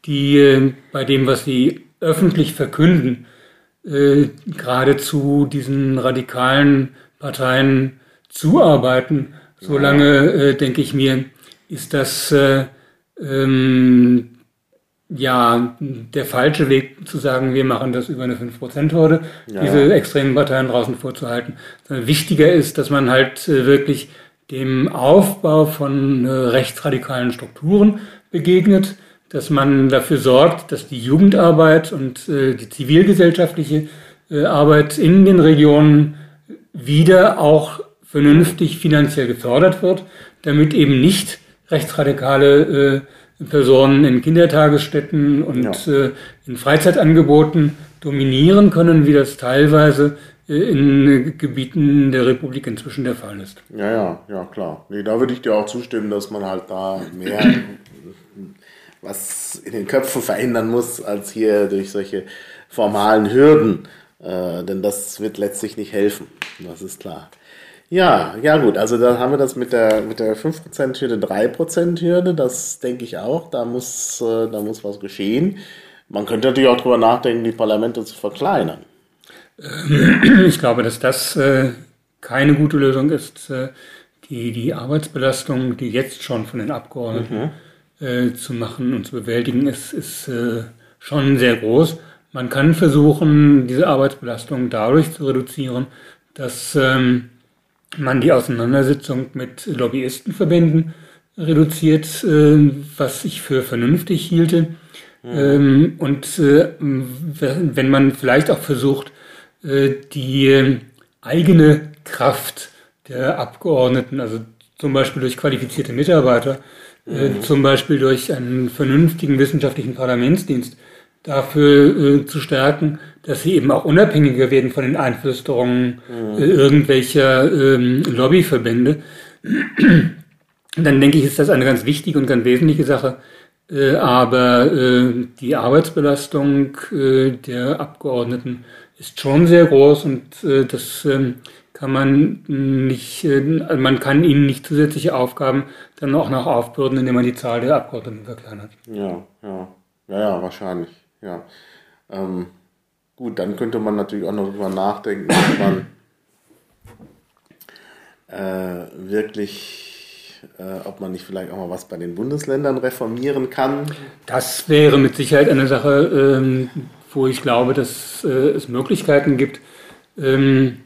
die äh, bei dem, was sie öffentlich verkünden, äh, geradezu diesen radikalen Parteien zuarbeiten. Solange, äh, denke ich mir, ist das äh, ähm, ja der falsche Weg zu sagen, wir machen das über eine 5%-Hürde, ja. diese extremen Parteien draußen vorzuhalten. Wichtiger ist, dass man halt äh, wirklich dem Aufbau von äh, rechtsradikalen Strukturen begegnet, dass man dafür sorgt, dass die Jugendarbeit und äh, die zivilgesellschaftliche Arbeit in den Regionen wieder auch vernünftig finanziell gefördert wird, damit eben nicht rechtsradikale Personen in Kindertagesstätten und ja. äh, in Freizeitangeboten dominieren können, wie das teilweise in Gebieten der Republik inzwischen der Fall ist. Ja, ja, ja, klar. Nee, da würde ich dir auch zustimmen, dass man halt da mehr was in den Köpfen verändern muss, als hier durch solche formalen Hürden. Äh, denn das wird letztlich nicht helfen. Das ist klar. Ja, ja gut, also da haben wir das mit der, mit der 5%-Hürde, 3%-Hürde, das denke ich auch, da muss, äh, da muss was geschehen. Man könnte natürlich auch darüber nachdenken, die Parlamente zu verkleinern. Ich glaube, dass das äh, keine gute Lösung ist. Äh, die, die Arbeitsbelastung, die jetzt schon von den Abgeordneten mhm. äh, zu machen und zu bewältigen, ist, ist äh, schon sehr groß. Man kann versuchen, diese Arbeitsbelastung dadurch zu reduzieren, dass ähm, man die Auseinandersetzung mit Lobbyistenverbänden reduziert, äh, was ich für vernünftig hielte. Mhm. und äh, wenn man vielleicht auch versucht, äh, die eigene Kraft der Abgeordneten, also zum Beispiel durch qualifizierte Mitarbeiter, mhm. zum Beispiel durch einen vernünftigen wissenschaftlichen Parlamentsdienst, dafür äh, zu stärken, dass sie eben auch unabhängiger werden von den Einflüsterungen mhm. äh, irgendwelcher ähm, Lobbyverbände. Dann denke ich, ist das eine ganz wichtige und ganz wesentliche Sache. Äh, aber äh, die Arbeitsbelastung äh, der Abgeordneten ist schon sehr groß und äh, das ähm, kann man nicht, äh, man kann ihnen nicht zusätzliche Aufgaben dann auch noch aufbürden, indem man die Zahl der Abgeordneten verkleinert. Ja, ja, ja, ja, wahrscheinlich. Ja. Ähm, gut, dann könnte man natürlich auch noch drüber nachdenken, ob man äh, wirklich, äh, ob man nicht vielleicht auch mal was bei den Bundesländern reformieren kann. Das wäre mit Sicherheit eine Sache, ähm, wo ich glaube, dass äh, es Möglichkeiten gibt. Ähm,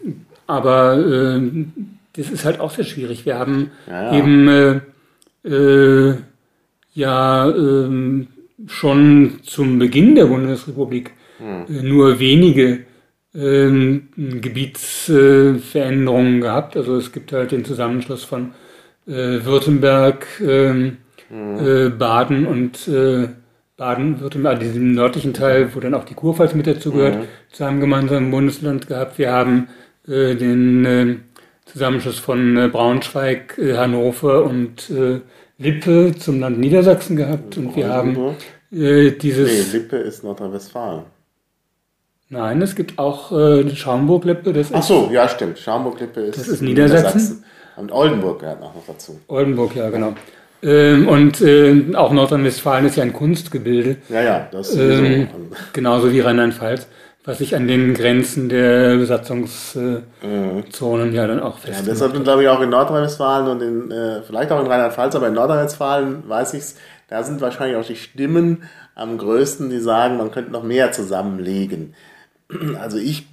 aber ähm, das ist halt auch sehr schwierig. Wir haben ja, ja. eben äh, äh, ja ähm, schon zum Beginn der Bundesrepublik hm. nur wenige ähm, Gebietsveränderungen gehabt. Also es gibt halt den Zusammenschluss von äh, Württemberg, ähm, hm. äh, Baden und äh, Baden-Württemberg, also diesem nördlichen Teil, wo dann auch die Kurpfalz mit dazugehört, hm. zu einem gemeinsamen Bundesland gehabt. Wir haben äh, den äh, Zusammenschluss von äh, Braunschweig, Hannover und Lippe zum Land Niedersachsen gehabt und wir haben äh, dieses. Nee, Lippe ist Nordrhein-Westfalen. Nein, es gibt auch äh, Schaumburg-Lippe. Ach so, ja, stimmt. Schaumburg-Lippe ist, das ist Niedersachsen. Und Oldenburg gehört auch noch dazu. Oldenburg, ja, genau. Ähm, und äh, auch Nordrhein-Westfalen ist ja ein Kunstgebilde. Ja, ja, das ist ähm, so. Genauso wie Rheinland-Pfalz was sich an den Grenzen der Besatzungszonen mhm. ja dann auch festhält. Ja, deshalb glaube ich auch in Nordrhein-Westfalen und in, äh, vielleicht auch in Rheinland-Pfalz, aber in Nordrhein-Westfalen weiß ich es, da sind wahrscheinlich auch die Stimmen am größten, die sagen, man könnte noch mehr zusammenlegen. Also ich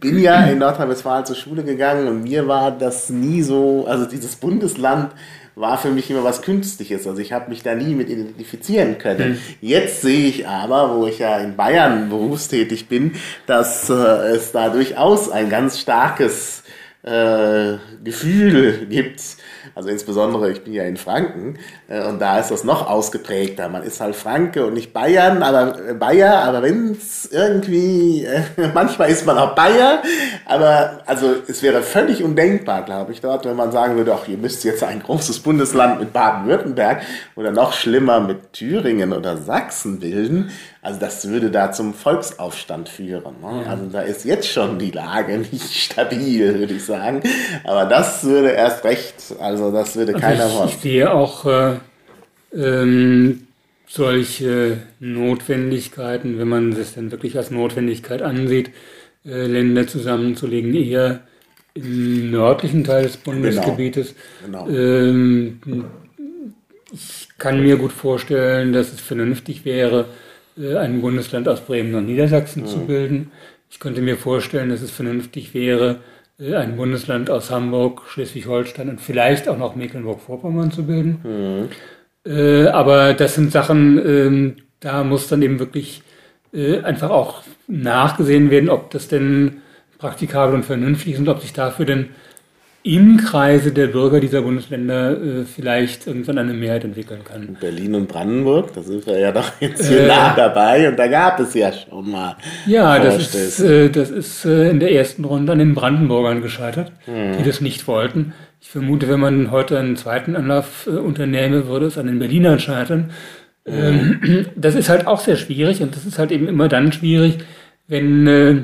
bin ja in Nordrhein-Westfalen zur Schule gegangen und mir war das nie so, also dieses Bundesland war für mich immer was Künstliches. Also ich habe mich da nie mit identifizieren können. Mhm. Jetzt sehe ich aber, wo ich ja in Bayern berufstätig bin, dass äh, es da durchaus ein ganz starkes äh, Gefühl gibt, also insbesondere, ich bin ja in Franken äh, und da ist das noch ausgeprägter. Man ist halt Franke und nicht Bayern, aber äh, Bayer, aber wenn es irgendwie, äh, manchmal ist man auch Bayer, aber also es wäre völlig undenkbar, glaube ich, dort, wenn man sagen würde, ach, ihr müsst jetzt ein großes Bundesland mit Baden-Württemberg oder noch schlimmer mit Thüringen oder Sachsen bilden. Also das würde da zum Volksaufstand führen. Ne? Also da ist jetzt schon die Lage nicht stabil, würde ich sagen. Aber das würde erst recht, also das würde also keiner wollen. Ich, ich sehe auch äh, ähm, solche Notwendigkeiten, wenn man es dann wirklich als Notwendigkeit ansieht, äh, Länder zusammenzulegen, eher im nördlichen Teil des Bundesgebietes. Genau. Genau. Ähm, ich kann mir gut vorstellen, dass es vernünftig wäre, ein Bundesland aus Bremen und Niedersachsen mhm. zu bilden. Ich könnte mir vorstellen, dass es vernünftig wäre, äh, ein Bundesland aus Hamburg, Schleswig-Holstein und vielleicht auch noch Mecklenburg-Vorpommern zu bilden. Mhm. Äh, aber das sind Sachen, ähm, da muss dann eben wirklich einfach auch nachgesehen werden, ob das denn praktikabel und vernünftig ist und ob sich dafür denn im Kreise der Bürger dieser Bundesländer äh, vielleicht irgendwann eine Mehrheit entwickeln kann. Berlin und Brandenburg, da sind wir ja doch jetzt hier äh, nah dabei und da gab es ja schon mal. Ja, das ist, äh, das ist äh, in der ersten Runde an den Brandenburgern gescheitert, mhm. die das nicht wollten. Ich vermute, wenn man heute einen zweiten Anlauf äh, unternehme, würde es an den Berlinern scheitern. Mhm. Ähm, das ist halt auch sehr schwierig und das ist halt eben immer dann schwierig, wenn äh,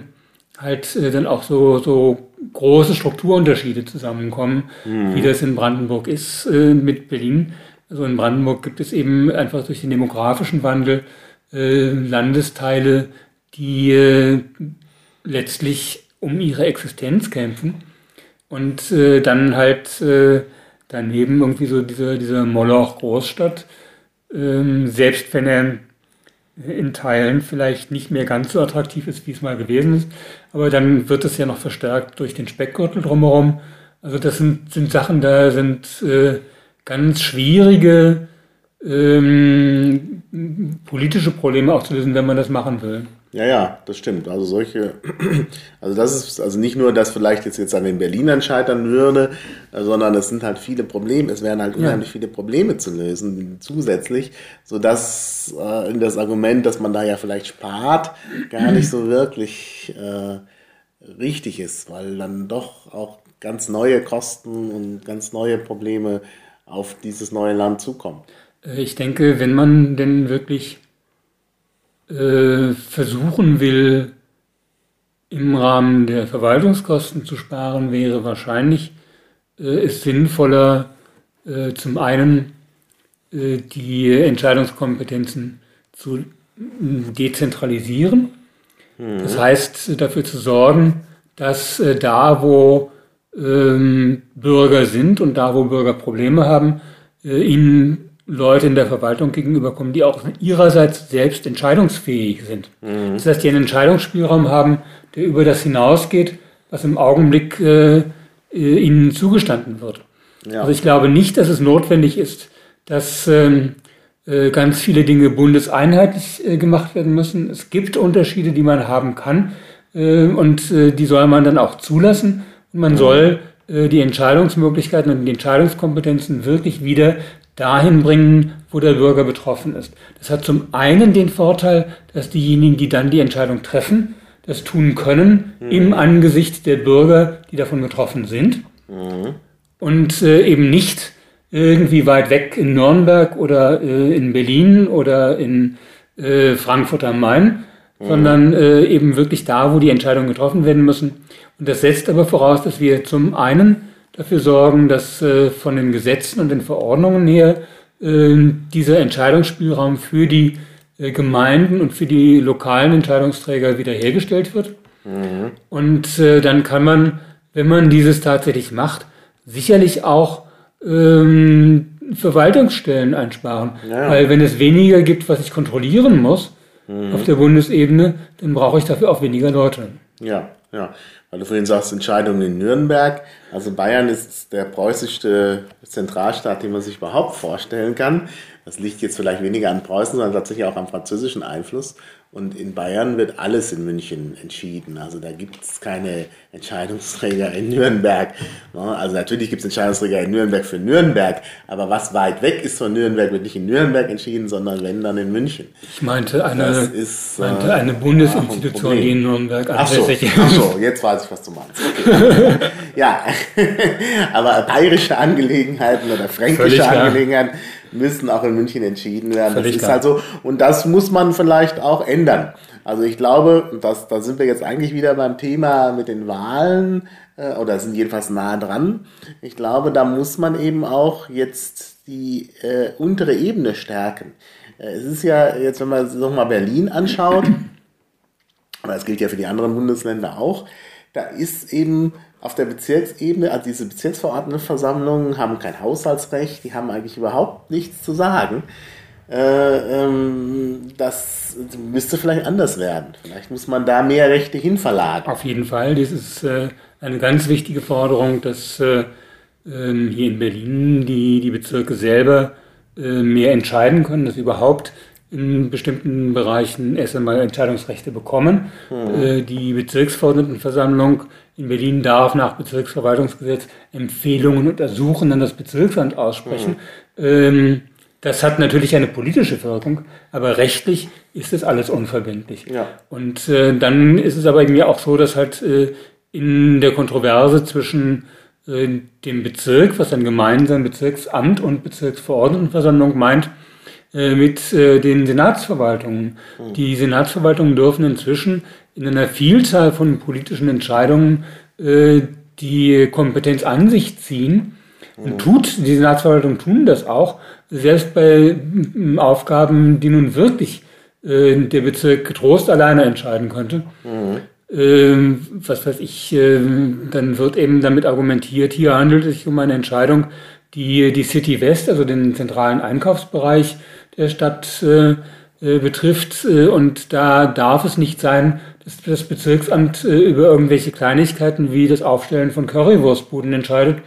halt äh, dann auch so, so große Strukturunterschiede zusammenkommen, mhm. wie das in Brandenburg ist äh, mit Berlin. Also in Brandenburg gibt es eben einfach durch den demografischen Wandel äh, Landesteile, die äh, letztlich um ihre Existenz kämpfen und äh, dann halt äh, daneben irgendwie so diese, diese Moloch Großstadt, ähm, selbst wenn er in Teilen vielleicht nicht mehr ganz so attraktiv ist, wie es mal gewesen ist. Aber dann wird es ja noch verstärkt durch den Speckgürtel drumherum. Also das sind, sind Sachen, da sind äh, ganz schwierige ähm, politische Probleme auch zu lösen, wenn man das machen will. Ja, ja, das stimmt. Also solche, also das ist also nicht nur, dass vielleicht jetzt jetzt an den Berlinern scheitern würde, sondern es sind halt viele Probleme, es wären halt unheimlich ja. viele Probleme zu lösen zusätzlich, so dass äh, das Argument, dass man da ja vielleicht spart, gar nicht so wirklich äh, richtig ist, weil dann doch auch ganz neue Kosten und ganz neue Probleme auf dieses neue Land zukommen. Äh, ich denke, wenn man denn wirklich äh, versuchen will, im Rahmen der Verwaltungskosten zu sparen, wäre wahrscheinlich äh, es sinnvoller, äh, zum einen äh, die Entscheidungskompetenzen zu dezentralisieren. Mhm. Das heißt, dafür zu sorgen, dass äh, da, wo ähm, Bürger sind und da, wo Bürger Probleme haben, äh, ihnen Leute in der Verwaltung gegenüberkommen, die auch ihrerseits selbst entscheidungsfähig sind. Mhm. Das heißt, die einen Entscheidungsspielraum haben, der über das hinausgeht, was im Augenblick äh, äh, ihnen zugestanden wird. Ja. Also ich glaube nicht, dass es notwendig ist, dass ähm, äh, ganz viele Dinge bundeseinheitlich äh, gemacht werden müssen. Es gibt Unterschiede, die man haben kann und die soll man dann auch zulassen. Und man mhm. soll die Entscheidungsmöglichkeiten und die Entscheidungskompetenzen wirklich wieder dahin bringen, wo der Bürger betroffen ist. Das hat zum einen den Vorteil, dass diejenigen, die dann die Entscheidung treffen, das tun können mhm. im Angesicht der Bürger, die davon betroffen sind. Mhm. Und äh, eben nicht irgendwie weit weg in Nürnberg oder äh, in Berlin oder in äh, Frankfurt am Main, mhm. sondern äh, eben wirklich da, wo die Entscheidungen getroffen werden müssen. Und das setzt aber voraus, dass wir zum einen dafür sorgen, dass äh, von den Gesetzen und den Verordnungen her äh, dieser Entscheidungsspielraum für die äh, Gemeinden und für die lokalen Entscheidungsträger wiederhergestellt wird. Mhm. Und dann kann man, wenn man dieses tatsächlich macht, sicherlich auch ähm, Verwaltungsstellen einsparen. Ja. Weil wenn es weniger gibt, was ich kontrollieren muss mhm. auf der Bundesebene, dann brauche ich dafür auch weniger Leute. Ja, ja weil du vorhin sagst, Entscheidungen in Nürnberg. Also Bayern ist der preußischste Zentralstaat, den man sich überhaupt vorstellen kann. Das liegt jetzt vielleicht weniger an Preußen, sondern tatsächlich auch am französischen Einfluss. Und in Bayern wird alles in München entschieden. Also da gibt es keine Entscheidungsträger in Nürnberg. Also natürlich gibt es Entscheidungsträger in Nürnberg für Nürnberg, aber was weit weg ist von Nürnberg, wird nicht in Nürnberg entschieden, sondern wenn dann in München. Ich meinte eine, ist, meinte eine Bundesinstitution, die in Nürnberg ansässig ist. Ach so, jetzt weiß ich, was du meinst. Okay. ja, aber bayerische Angelegenheiten oder fränkische Angelegenheiten müssen auch in München entschieden werden. Völlig das ist halt so. Und das muss man vielleicht auch ändern. Also ich glaube, das, da sind wir jetzt eigentlich wieder beim Thema mit den Wahlen äh, oder sind jedenfalls nah dran. Ich glaube, da muss man eben auch jetzt die äh, untere Ebene stärken. Äh, es ist ja jetzt, wenn man sich mal Berlin anschaut, aber das gilt ja für die anderen Bundesländer auch, da ist eben auf der Bezirksebene, also diese Bezirksverordnetenversammlungen haben kein Haushaltsrecht, die haben eigentlich überhaupt nichts zu sagen. Äh, ähm, das müsste vielleicht anders werden. Vielleicht muss man da mehr Rechte hinverlagern. Auf jeden Fall. Das ist äh, eine ganz wichtige Forderung, dass äh, ähm, hier in Berlin die, die Bezirke selber äh, mehr entscheiden können, dass überhaupt in bestimmten Bereichen erst einmal Entscheidungsrechte bekommen. Mhm. Äh, die Bezirksverordnetenversammlung in Berlin darf nach Bezirksverwaltungsgesetz Empfehlungen und Ersuchen an das Bezirksamt aussprechen. Mhm. Ähm, das hat natürlich eine politische Wirkung, aber rechtlich ist es alles unverbindlich. Ja. Und äh, dann ist es aber eben ja auch so, dass halt äh, in der Kontroverse zwischen dem Bezirk, was ein gemeinsam Bezirksamt und Bezirksverordnetenversammlung meint, mit äh, den Senatsverwaltungen. Mhm. Die Senatsverwaltungen dürfen inzwischen in einer Vielzahl von politischen Entscheidungen äh, die Kompetenz an sich ziehen. Und mhm. tut, die Senatsverwaltungen tun das auch, selbst bei Aufgaben, die nun wirklich der Bezirk getrost alleine entscheiden könnte. Mhm. Ähm, was weiß ich, dann wird eben damit argumentiert, hier handelt es sich um eine Entscheidung, die die City West, also den zentralen Einkaufsbereich der Stadt äh, äh, betrifft. Äh, und da darf es nicht sein, dass das Bezirksamt äh, über irgendwelche Kleinigkeiten wie das Aufstellen von Currywurstbuden entscheidet,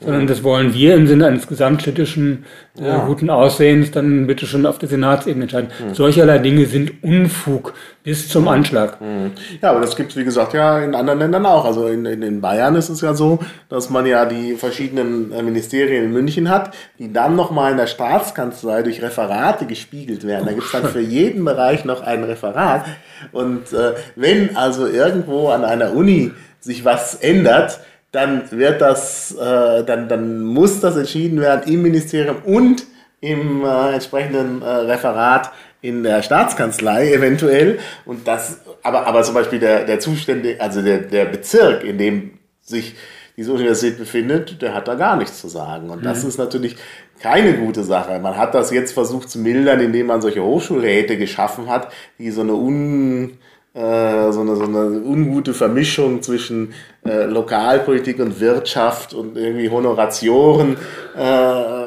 sondern das wollen wir im Sinne eines gesamtstädtischen äh, ja. guten Aussehens dann bitte schon auf der Senatsebene entscheiden. Mhm. Solcherlei Dinge sind Unfug bis zum Anschlag. Mhm. Ja, aber das gibt es, wie gesagt, ja in anderen Ländern auch. Also in, in, in Bayern ist es ja so, dass man ja die verschiedenen äh, Ministerien in München hat, die dann nochmal in der Staatskanzlei durch Referate gespiegelt werden. Da gibt es dann für jeden Bereich noch ein Referat. Und äh, wenn also irgendwo an einer Uni sich was ändert, dann wird das, äh, dann, dann muss das entschieden werden im Ministerium und im äh, entsprechenden äh, Referat in der Staatskanzlei eventuell. Und das, aber, aber zum Beispiel der, der Zustände, also der, der Bezirk, in dem sich diese Universität befindet, der hat da gar nichts zu sagen. Und das mhm. ist natürlich keine gute Sache. Man hat das jetzt versucht zu mildern, indem man solche Hochschulräte geschaffen hat, die so eine un, äh, so, eine, so eine ungute Vermischung zwischen äh, Lokalpolitik und Wirtschaft und irgendwie Honoratioren äh,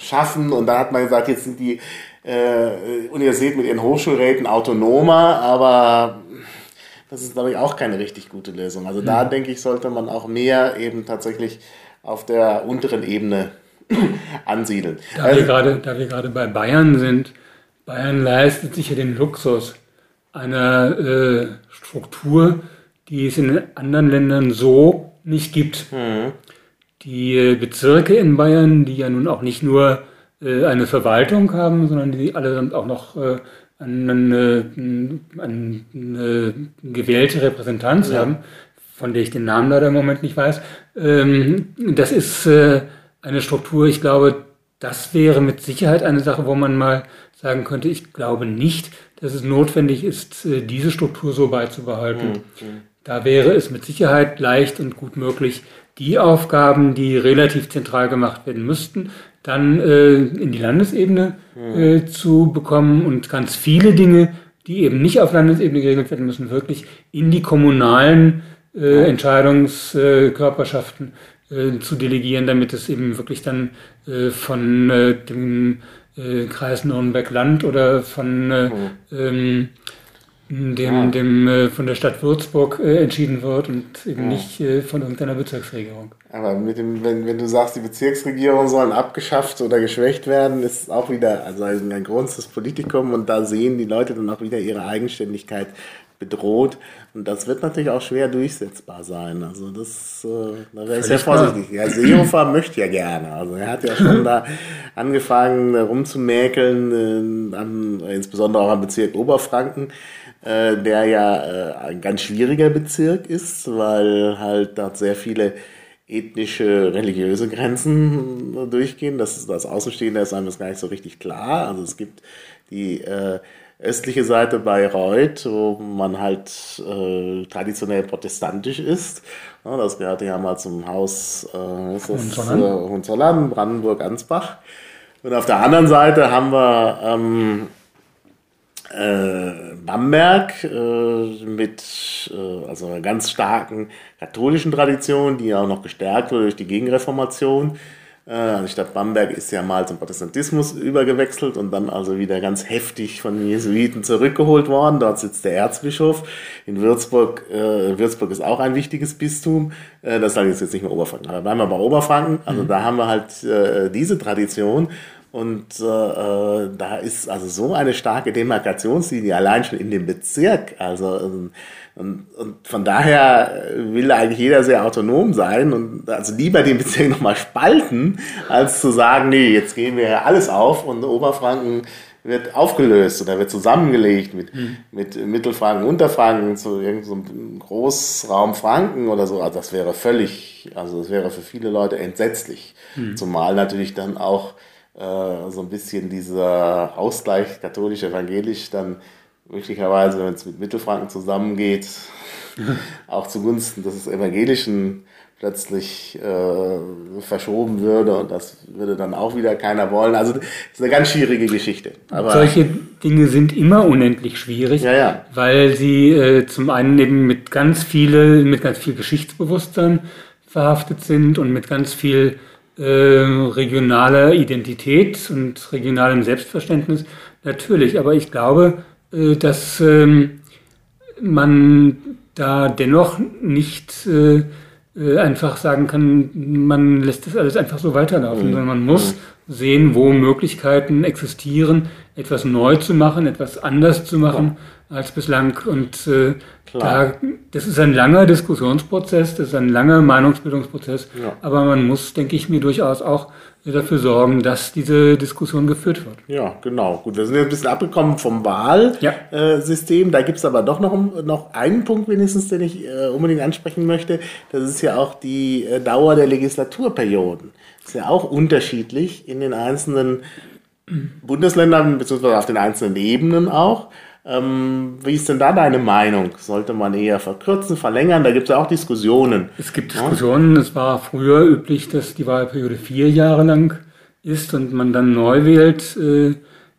schaffen. Und da hat man gesagt, jetzt sind die äh, Universitäten mit ihren Hochschulräten autonomer, aber das ist, glaube ich, auch keine richtig gute Lösung. Also da, mhm. denke ich, sollte man auch mehr eben tatsächlich auf der unteren Ebene ansiedeln. Da, also, wir gerade, da wir gerade bei Bayern sind, Bayern leistet sich ja den Luxus, einer äh, Struktur, die es in anderen Ländern so nicht gibt. Mhm. Die äh, Bezirke in Bayern, die ja nun auch nicht nur äh, eine Verwaltung haben, sondern die allesamt auch noch äh, eine, eine, eine, gewählte Repräsentanz ja. haben, von der ich den Namen leider im Moment nicht weiß. Ähm, das ist äh, eine Struktur, ich glaube, das wäre mit Sicherheit eine Sache, wo man mal sagen könnte, ich glaube nicht, dass es notwendig ist, äh, diese Struktur so beizubehalten. Mhm. Da wäre es mit Sicherheit leicht und gut möglich, die Aufgaben, die relativ zentral gemacht werden müssten, dann äh, in die Landesebene mhm. äh, zu bekommen und ganz viele Dinge, die eben nicht auf Landesebene geregelt werden müssen, wirklich in die kommunalen äh, Entscheidungskörperschaften äh, zu delegieren, damit es eben wirklich dann äh, von äh, dem äh, Kreis Nürnberg-Land oder von äh, mhm. ähm, dem, ja. dem äh, von der Stadt Würzburg äh, entschieden wird und eben ja. nicht äh, von irgendeiner Bezirksregierung. Aber mit dem, wenn, wenn du sagst, die Bezirksregierungen sollen abgeschafft oder geschwächt werden, ist auch wieder also ein großes Politikum und da sehen die Leute dann auch wieder ihre Eigenständigkeit bedroht. Und das wird natürlich auch schwer durchsetzbar sein. Also das, äh, da wäre ich sehr vorsichtig. Ja, Seehofer möchte ja gerne. Also er hat ja schon da angefangen rumzumäkeln, äh, an, insbesondere auch am Bezirk Oberfranken, äh, der ja äh, ein ganz schwieriger Bezirk ist, weil halt dort sehr viele ethnische, religiöse Grenzen durchgehen. Das ist das Außenstehende ist einem das gar nicht so richtig klar. Also es gibt die äh, östliche Seite Bayreuth, wo man halt äh, traditionell protestantisch ist. Ja, das gehörte ja mal zum Haus äh, das, äh, Hohenzollern, Brandenburg-Ansbach. Und auf der anderen Seite haben wir ähm, äh, Bamberg äh, mit äh, also einer ganz starken katholischen Tradition, die ja auch noch gestärkt wurde durch die Gegenreformation. Äh, die Stadt Bamberg ist ja mal zum Protestantismus übergewechselt und dann also wieder ganz heftig von den Jesuiten zurückgeholt worden. Dort sitzt der Erzbischof. In Würzburg, äh, Würzburg ist auch ein wichtiges Bistum. Äh, das sage ich jetzt nicht mehr Oberfranken. Aber bleiben wir bei Oberfranken. Also mhm. da haben wir halt äh, diese Tradition. Und äh, äh, da ist also so eine starke Demarkationslinie allein schon in dem Bezirk. Also ähm, und, und von daher will eigentlich jeder sehr autonom sein und also lieber den Bezirk nochmal spalten, als zu sagen, nee, jetzt gehen wir ja alles auf und Oberfranken wird aufgelöst oder wird zusammengelegt mit, mhm. mit Mittelfranken, Unterfranken zu irgendeinem Großraum Franken oder so. Also das wäre völlig, also das wäre für viele Leute entsetzlich. Mhm. Zumal natürlich dann auch äh, so ein bisschen dieser Ausgleich katholisch-evangelisch dann möglicherweise, wenn es mit Mittelfranken zusammengeht, auch zugunsten des Evangelischen plötzlich äh, verschoben würde und das würde dann auch wieder keiner wollen. Also das ist eine ganz schwierige Geschichte. Aber Solche Dinge sind immer unendlich schwierig, ja, ja. weil sie äh, zum einen eben mit ganz viele, mit ganz viel Geschichtsbewusstsein verhaftet sind und mit ganz viel äh, regionaler Identität und regionalem Selbstverständnis, natürlich. Aber ich glaube, äh, dass ähm, man da dennoch nicht äh, äh, einfach sagen kann, man lässt das alles einfach so weiterlaufen, mhm. sondern man muss mhm. sehen, wo Möglichkeiten existieren, etwas neu zu machen, etwas anders zu machen ja. als bislang. Und äh, da, das ist ein langer Diskussionsprozess, das ist ein langer Meinungsbildungsprozess, ja. aber man muss, denke ich mir, durchaus auch dafür sorgen, dass diese Diskussion geführt wird. Ja, genau. Gut, wir sind jetzt ein bisschen abgekommen vom Wahlsystem. Ja. da gibt es aber doch noch, noch einen Punkt wenigstens, den ich äh, unbedingt ansprechen möchte. Das ist ja auch die äh, Dauer der Legislaturperioden. Das ist ja auch unterschiedlich in den einzelnen Bundesländern, beziehungsweise auf den einzelnen Ebenen auch. Ähm, wie ist denn da deine Meinung? Sollte man eher verkürzen, verlängern? Da gibt es ja auch Diskussionen. Es gibt Diskussionen. Ja? Es war früher üblich, dass die Wahlperiode vier Jahre lang ist und man dann neu wählt. Äh,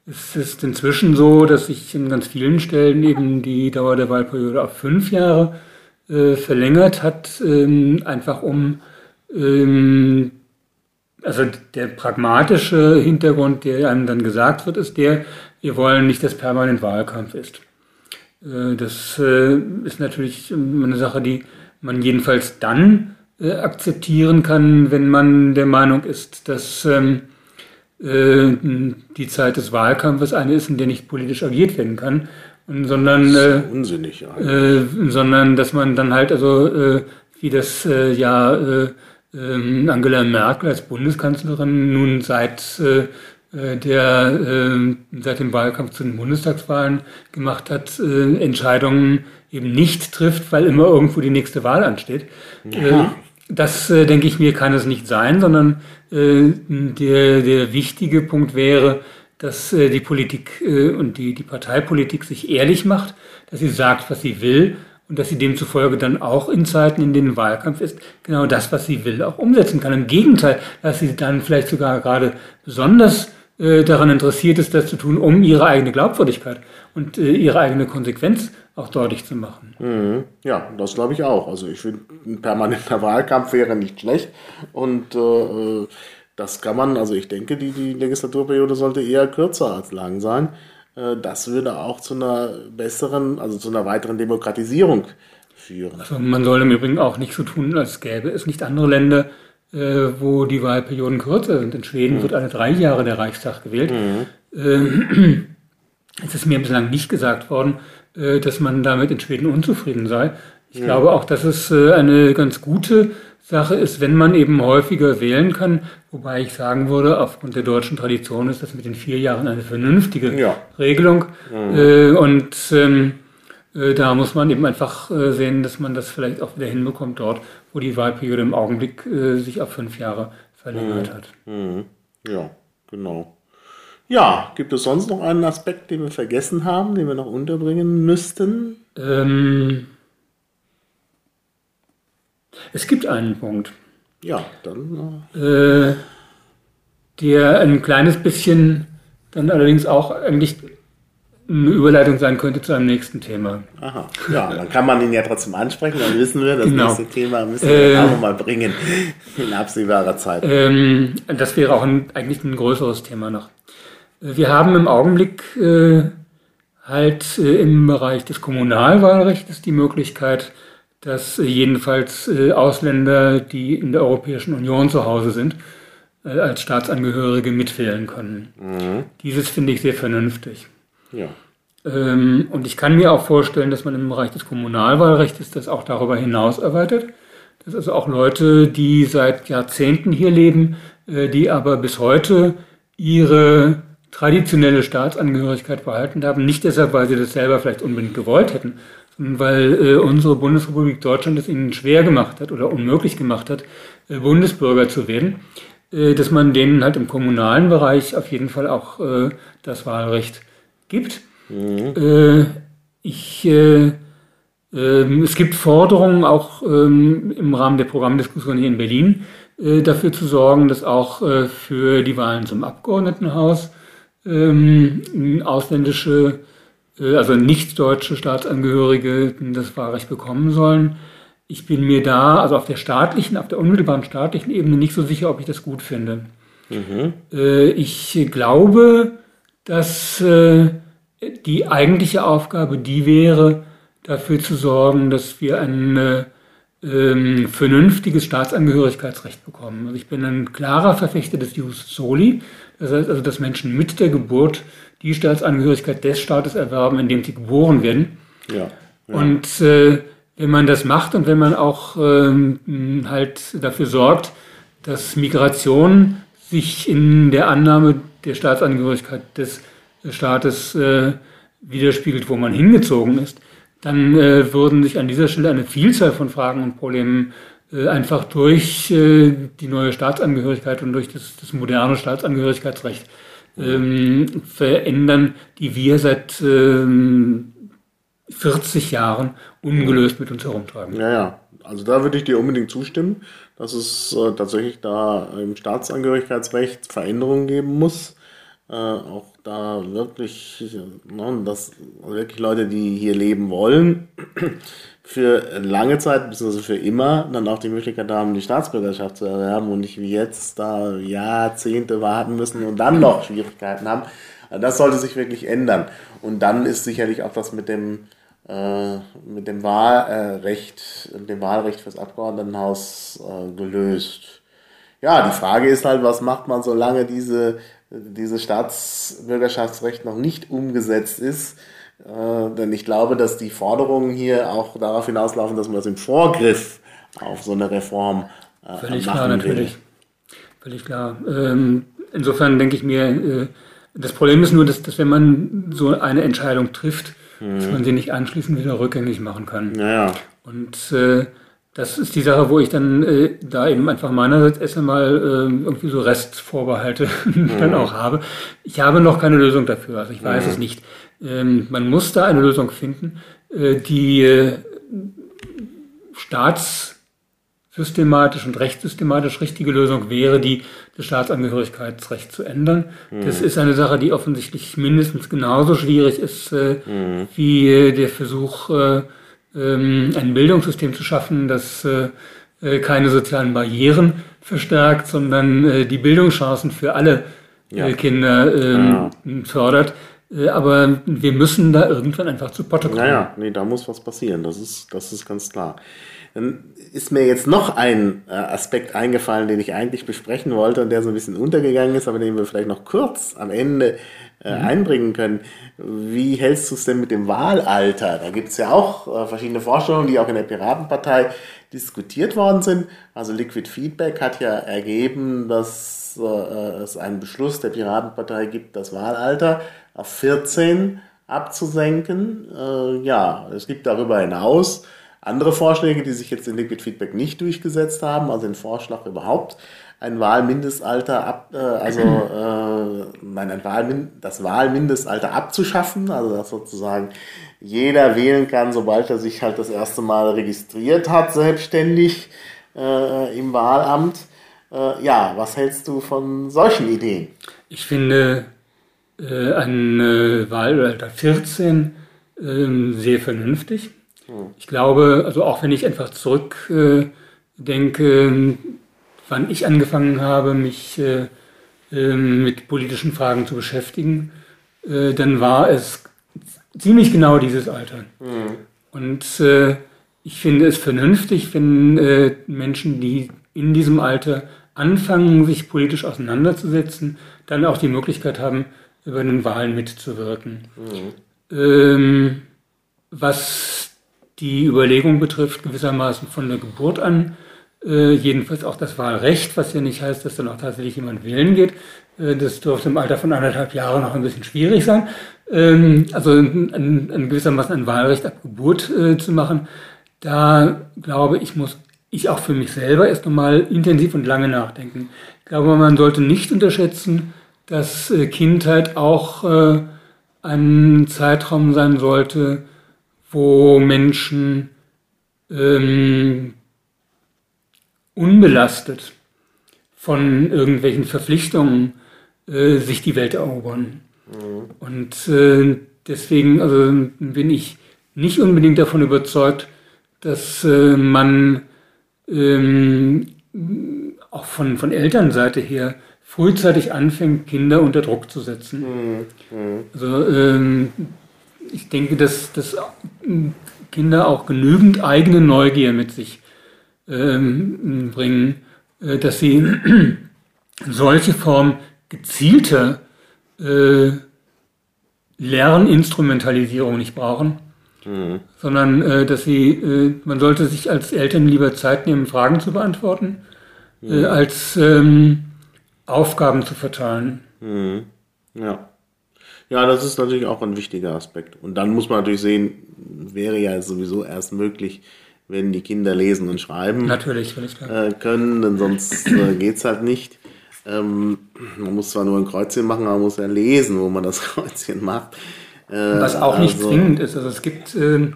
es ist inzwischen so, dass sich in ganz vielen Stellen eben die Dauer der Wahlperiode auf fünf Jahre äh, verlängert hat, ähm, einfach um ähm, also der pragmatische Hintergrund, der einem dann gesagt wird, ist der, wir wollen nicht, dass permanent Wahlkampf ist. Äh, das äh, ist natürlich eine Sache, die man jedenfalls dann äh, akzeptieren kann, wenn man der Meinung ist, dass ähm, die Zeit des Wahlkampfes eine ist, in der nicht politisch agiert werden kann, sondern das ist unsinnig, sondern dass man dann halt also wie das ja Angela Merkel als Bundeskanzlerin nun seit äh, der äh, seit dem Wahlkampf zu den Bundestagswahlen gemacht hat, äh, Entscheidungen eben nicht trifft, weil immer irgendwo die nächste Wahl ansteht. Ja. Äh, das, äh, denke ich mir, kann es nicht sein, sondern äh, der, der wichtige Punkt wäre, dass äh, die Politik äh, und die, die Parteipolitik sich ehrlich macht, dass sie sagt, was sie will und dass sie demzufolge dann auch in Zeiten, in denen Wahlkampf ist, genau das, was sie will, auch umsetzen kann. Im Gegenteil, dass sie dann vielleicht sogar gerade besonders äh, daran interessiert ist, das zu tun, um ihre eigene Glaubwürdigkeit und äh, ihre eigene Konsequenz auch deutlich zu machen. Mhm. Ja, das glaube ich auch. Also ich finde, ein permanenter Wahlkampf wäre nicht schlecht und äh, das kann man, also ich denke, die, die Legislaturperiode sollte eher kürzer als lang sein. Äh, das würde auch zu einer besseren, also zu einer weiteren Demokratisierung führen. Also man soll im Übrigen auch nicht so tun, als gäbe es nicht andere Länder, äh, wo die Wahlperioden kürzer sind. In Schweden mhm. wird alle drei Jahre der Reichstag gewählt. Mhm. Äh, es ist mir bislang nicht gesagt worden, dass man damit in Schweden unzufrieden sei. Ich mhm. glaube auch, dass es eine ganz gute Sache ist, wenn man eben häufiger wählen kann, wobei ich sagen würde, aufgrund der deutschen Tradition ist das mit den vier Jahren eine vernünftige ja. Regelung. Mhm. Äh, und ähm, äh, da muss man eben einfach äh, sehen, dass man das vielleicht auch wieder hinbekommt dort, wo die Wahlperiode im Augenblick äh, sich auf fünf Jahre verlängert mhm. hat. Mhm. Ja, genau. Ja, gibt es sonst noch einen Aspekt, den wir vergessen haben, den wir noch unterbringen müssten? Ähm, es gibt einen Punkt. Ja, dann. Äh, der ein kleines bisschen dann allerdings auch eigentlich eine Überleitung sein könnte zu einem nächsten Thema. Aha, ja, dann kann man ihn ja trotzdem ansprechen, dann wissen wir, das genau. nächste Thema müssen wir äh, auch mal bringen in absehbarer Zeit. Ähm, das wäre auch ein, eigentlich ein größeres Thema noch. Wir haben im Augenblick äh, halt äh, im Bereich des Kommunalwahlrechts die Möglichkeit, dass äh, jedenfalls äh, Ausländer, die in der Europäischen Union zu Hause sind, äh, als Staatsangehörige mitwählen können. Mhm. Dieses finde ich sehr vernünftig. Ja. Ähm, und ich kann mir auch vorstellen, dass man im Bereich des Kommunalwahlrechts das auch darüber hinaus erweitert. Dass also auch Leute, die seit Jahrzehnten hier leben, äh, die aber bis heute ihre traditionelle Staatsangehörigkeit behalten haben, nicht deshalb, weil sie das selber vielleicht unbedingt gewollt hätten, weil äh, unsere Bundesrepublik Deutschland es ihnen schwer gemacht hat oder unmöglich gemacht hat, äh, Bundesbürger zu werden, äh, dass man denen halt im kommunalen Bereich auf jeden Fall auch äh, das Wahlrecht gibt. Mhm. Äh, ich, äh, äh, es gibt Forderungen auch ähm, im Rahmen der Programmdiskussion hier in Berlin äh, dafür zu sorgen, dass auch äh, für die Wahlen zum Abgeordnetenhaus ähm, ausländische, also nicht deutsche Staatsangehörige das Wahlrecht bekommen sollen. ich bin mir da, also auf der staatlichen, auf der unmittelbaren staatlichen Ebene nicht so sicher, ob ich das gut finde. Mhm. Äh, ich glaube, dass äh, die eigentliche Aufgabe die wäre, dafür zu sorgen, dass wir ein äh, ähm, vernünftiges Staatsangehörigkeitsrecht bekommen. Also ich bin ein klarer Verfechter des Jus Soli, das heißt also, dass Menschen mit der Geburt die Staatsangehörigkeit des Staates erwerben, in dem sie geboren werden. Ja, ja. Und äh, wenn man das macht und wenn man auch ähm, halt dafür sorgt, dass Migration sich in der Annahme der Staatsangehörigkeit des Staates äh, widerspiegelt, wo man hingezogen ist, dann äh, würden sich an dieser Stelle eine Vielzahl von Fragen und Problemen äh, einfach durch äh, die neue Staatsangehörigkeit und durch das, das moderne Staatsangehörigkeitsrecht ähm, verändern, die wir seit ähm, 40 Jahren ungelöst mit uns herumtragen. Ja, ja. Also da würde ich dir unbedingt zustimmen, dass es äh, tatsächlich da im Staatsangehörigkeitsrecht Veränderungen geben muss. Äh, auch da wirklich, ne, dass wirklich Leute, die hier leben wollen, für lange Zeit, beziehungsweise für immer, dann auch die Möglichkeit haben, die Staatsbürgerschaft zu erwerben und nicht wie jetzt da Jahrzehnte warten müssen und dann noch Schwierigkeiten haben. Also das sollte sich wirklich ändern. Und dann ist sicherlich auch das mit dem, äh, mit dem Wahlrecht, dem Wahlrecht fürs Abgeordnetenhaus äh, gelöst. Ja, die Frage ist halt, was macht man, solange diese dieses Staatsbürgerschaftsrecht noch nicht umgesetzt ist. Äh, denn ich glaube, dass die Forderungen hier auch darauf hinauslaufen, dass man das im Vorgriff auf so eine Reform äh, Völlig machen klar, natürlich. Völlig klar. Ähm, insofern denke ich mir, äh, das Problem ist nur, dass, dass wenn man so eine Entscheidung trifft, mhm. dass man sie nicht anschließend wieder rückgängig machen kann. Naja. Und äh, das ist die Sache, wo ich dann äh, da eben einfach meinerseits erst einmal äh, irgendwie so Restvorbehalte mhm. dann auch habe. Ich habe noch keine Lösung dafür, also ich weiß mhm. es nicht. Ähm, man muss da eine Lösung finden, äh, die äh, staatssystematisch und rechtssystematisch richtige Lösung wäre, die das Staatsangehörigkeitsrecht zu ändern. Mhm. Das ist eine Sache, die offensichtlich mindestens genauso schwierig ist äh, mhm. wie äh, der Versuch, äh, ähm, ein Bildungssystem zu schaffen, das äh, keine sozialen Barrieren verstärkt, sondern die Bildungschancen für alle ja. Kinder ähm, ja. fördert. Aber wir müssen da irgendwann einfach zu Potte kommen. Naja, nee, da muss was passieren, das ist, das ist ganz klar. Dann ist mir jetzt noch ein Aspekt eingefallen, den ich eigentlich besprechen wollte und der so ein bisschen untergegangen ist, aber den wir vielleicht noch kurz am Ende äh, mhm. einbringen können. Wie hältst du es denn mit dem Wahlalter? Da gibt es ja auch äh, verschiedene Vorstellungen, die auch in der Piratenpartei diskutiert worden sind. Also Liquid Feedback hat ja ergeben, dass äh, es einen Beschluss der Piratenpartei gibt, das Wahlalter auf 14 abzusenken. Äh, ja, es gibt darüber hinaus andere Vorschläge, die sich jetzt in Liquid Feedback nicht durchgesetzt haben, also den Vorschlag überhaupt ein Wahlmindestalter ab, äh, also äh, nein, ein Wahlmin das Wahlmindestalter abzuschaffen, also dass sozusagen jeder wählen kann, sobald er sich halt das erste Mal registriert hat, selbstständig äh, im Wahlamt. Äh, ja, was hältst du von solchen Ideen? Ich finde äh, ein äh, Wahlalter 14 äh, sehr vernünftig. Hm. Ich glaube, also auch wenn ich einfach zurückdenke, äh, wann ich angefangen habe, mich äh, äh, mit politischen Fragen zu beschäftigen, dann war es ziemlich genau dieses Alter. Mhm. Und ich finde es vernünftig, wenn Menschen, die in diesem Alter anfangen, sich politisch auseinanderzusetzen, dann auch die Möglichkeit haben, über den Wahlen mitzuwirken. Mhm. Ähm, was die Überlegung betrifft, gewissermaßen von der Geburt an äh, jedenfalls auch das Wahlrecht, was ja nicht heißt, dass dann auch tatsächlich jemand wählen geht. Äh, das dürfte im Alter von anderthalb Jahren noch ein bisschen schwierig sein. Ähm, also ein, ein gewissermaßen ein Wahlrecht ab Geburt äh, zu machen, da glaube ich, muss ich auch für mich selber erst nochmal intensiv und lange nachdenken. Ich glaube, man sollte nicht unterschätzen, dass äh, Kindheit auch äh, ein Zeitraum sein sollte, wo Menschen ähm, unbelastet von irgendwelchen Verpflichtungen äh, sich die Welt erobern. Mhm. Und äh, deswegen also, bin ich nicht unbedingt davon überzeugt, dass äh, man ähm, auch von, von Elternseite her frühzeitig anfängt, Kinder unter Druck zu setzen. Mhm. Also ähm, ich denke, dass, dass Kinder auch genügend eigene Neugier mit sich ähm, bringen, äh, dass sie solche Form gezielter äh, Lerninstrumentalisierung nicht brauchen, mhm. sondern äh, dass sie, äh, man sollte sich als Eltern lieber Zeit nehmen, Fragen zu beantworten, mhm. äh, als ähm, Aufgaben zu verteilen. Mhm. Ja. Ja, das ist natürlich auch ein wichtiger Aspekt. Und dann muss man natürlich sehen, wäre ja sowieso erst möglich, wenn die Kinder lesen und schreiben natürlich, äh, können, denn sonst äh, geht's halt nicht. Ähm, man muss zwar nur ein Kreuzchen machen, aber man muss ja lesen, wo man das Kreuzchen macht. Äh, Was auch also, nicht zwingend ist. Also es gibt äh,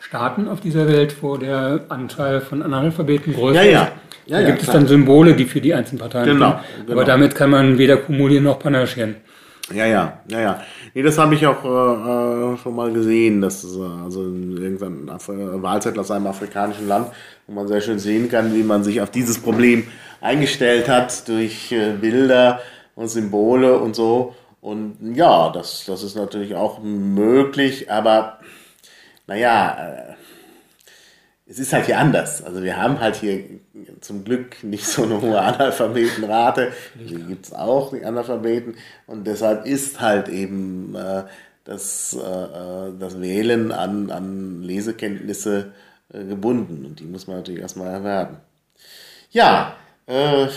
Staaten auf dieser Welt, wo der Anteil von Analphabeten größer ja, ja. ist. Ja, da gibt klar. es dann Symbole, die für die einzelnen Parteien genau, genau. Aber damit kann man weder kumulieren noch panaschieren. Ja, ja, ja, ja. Nee, das habe ich auch äh, äh schon mal gesehen, dass äh, also in irgendeinem Wahlzettel aus einem afrikanischen Land, wo man sehr schön sehen kann, wie man sich auf dieses Problem eingestellt hat durch äh, Bilder und Symbole und so. Und ja, das, das ist natürlich auch möglich, aber naja, äh, es ist halt hier anders. Also wir haben halt hier zum Glück nicht so eine hohe Analphabetenrate. Die gibt es auch, die Analphabeten. Und deshalb ist halt eben äh, das, äh, äh, das Wählen an, an Lesekenntnisse äh, gebunden. Und die muss man natürlich erstmal erwerben. Ja, äh,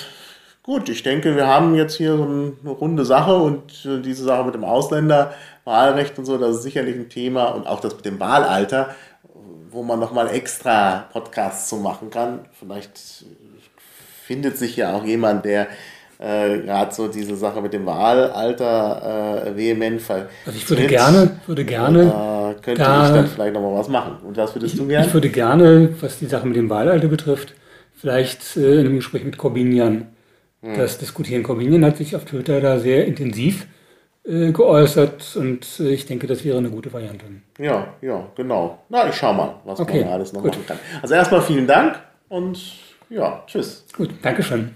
gut, ich denke, wir haben jetzt hier so eine runde Sache und äh, diese Sache mit dem Ausländerwahlrecht und so, das ist sicherlich ein Thema und auch das mit dem Wahlalter wo man nochmal extra Podcasts zu machen kann. Vielleicht findet sich ja auch jemand, der äh, gerade so diese Sache mit dem Wahlalter äh, vehement ver. Also ich würde gerne, würde gerne. Da könnte da, ich dann vielleicht nochmal was machen. Und was würdest ich, du gerne? Ich würde gerne, was die Sache mit dem Wahlalter betrifft, vielleicht äh, in einem Gespräch mit Corbinian hm. das diskutieren. Corbinian hat sich auf Twitter da sehr intensiv äh, geäußert und äh, ich denke, das wäre eine gute Variante. Ja, ja, genau. Na, ich schau mal, was okay, man alles noch gut. machen kann. Also erstmal vielen Dank und ja, tschüss. Gut, Dankeschön.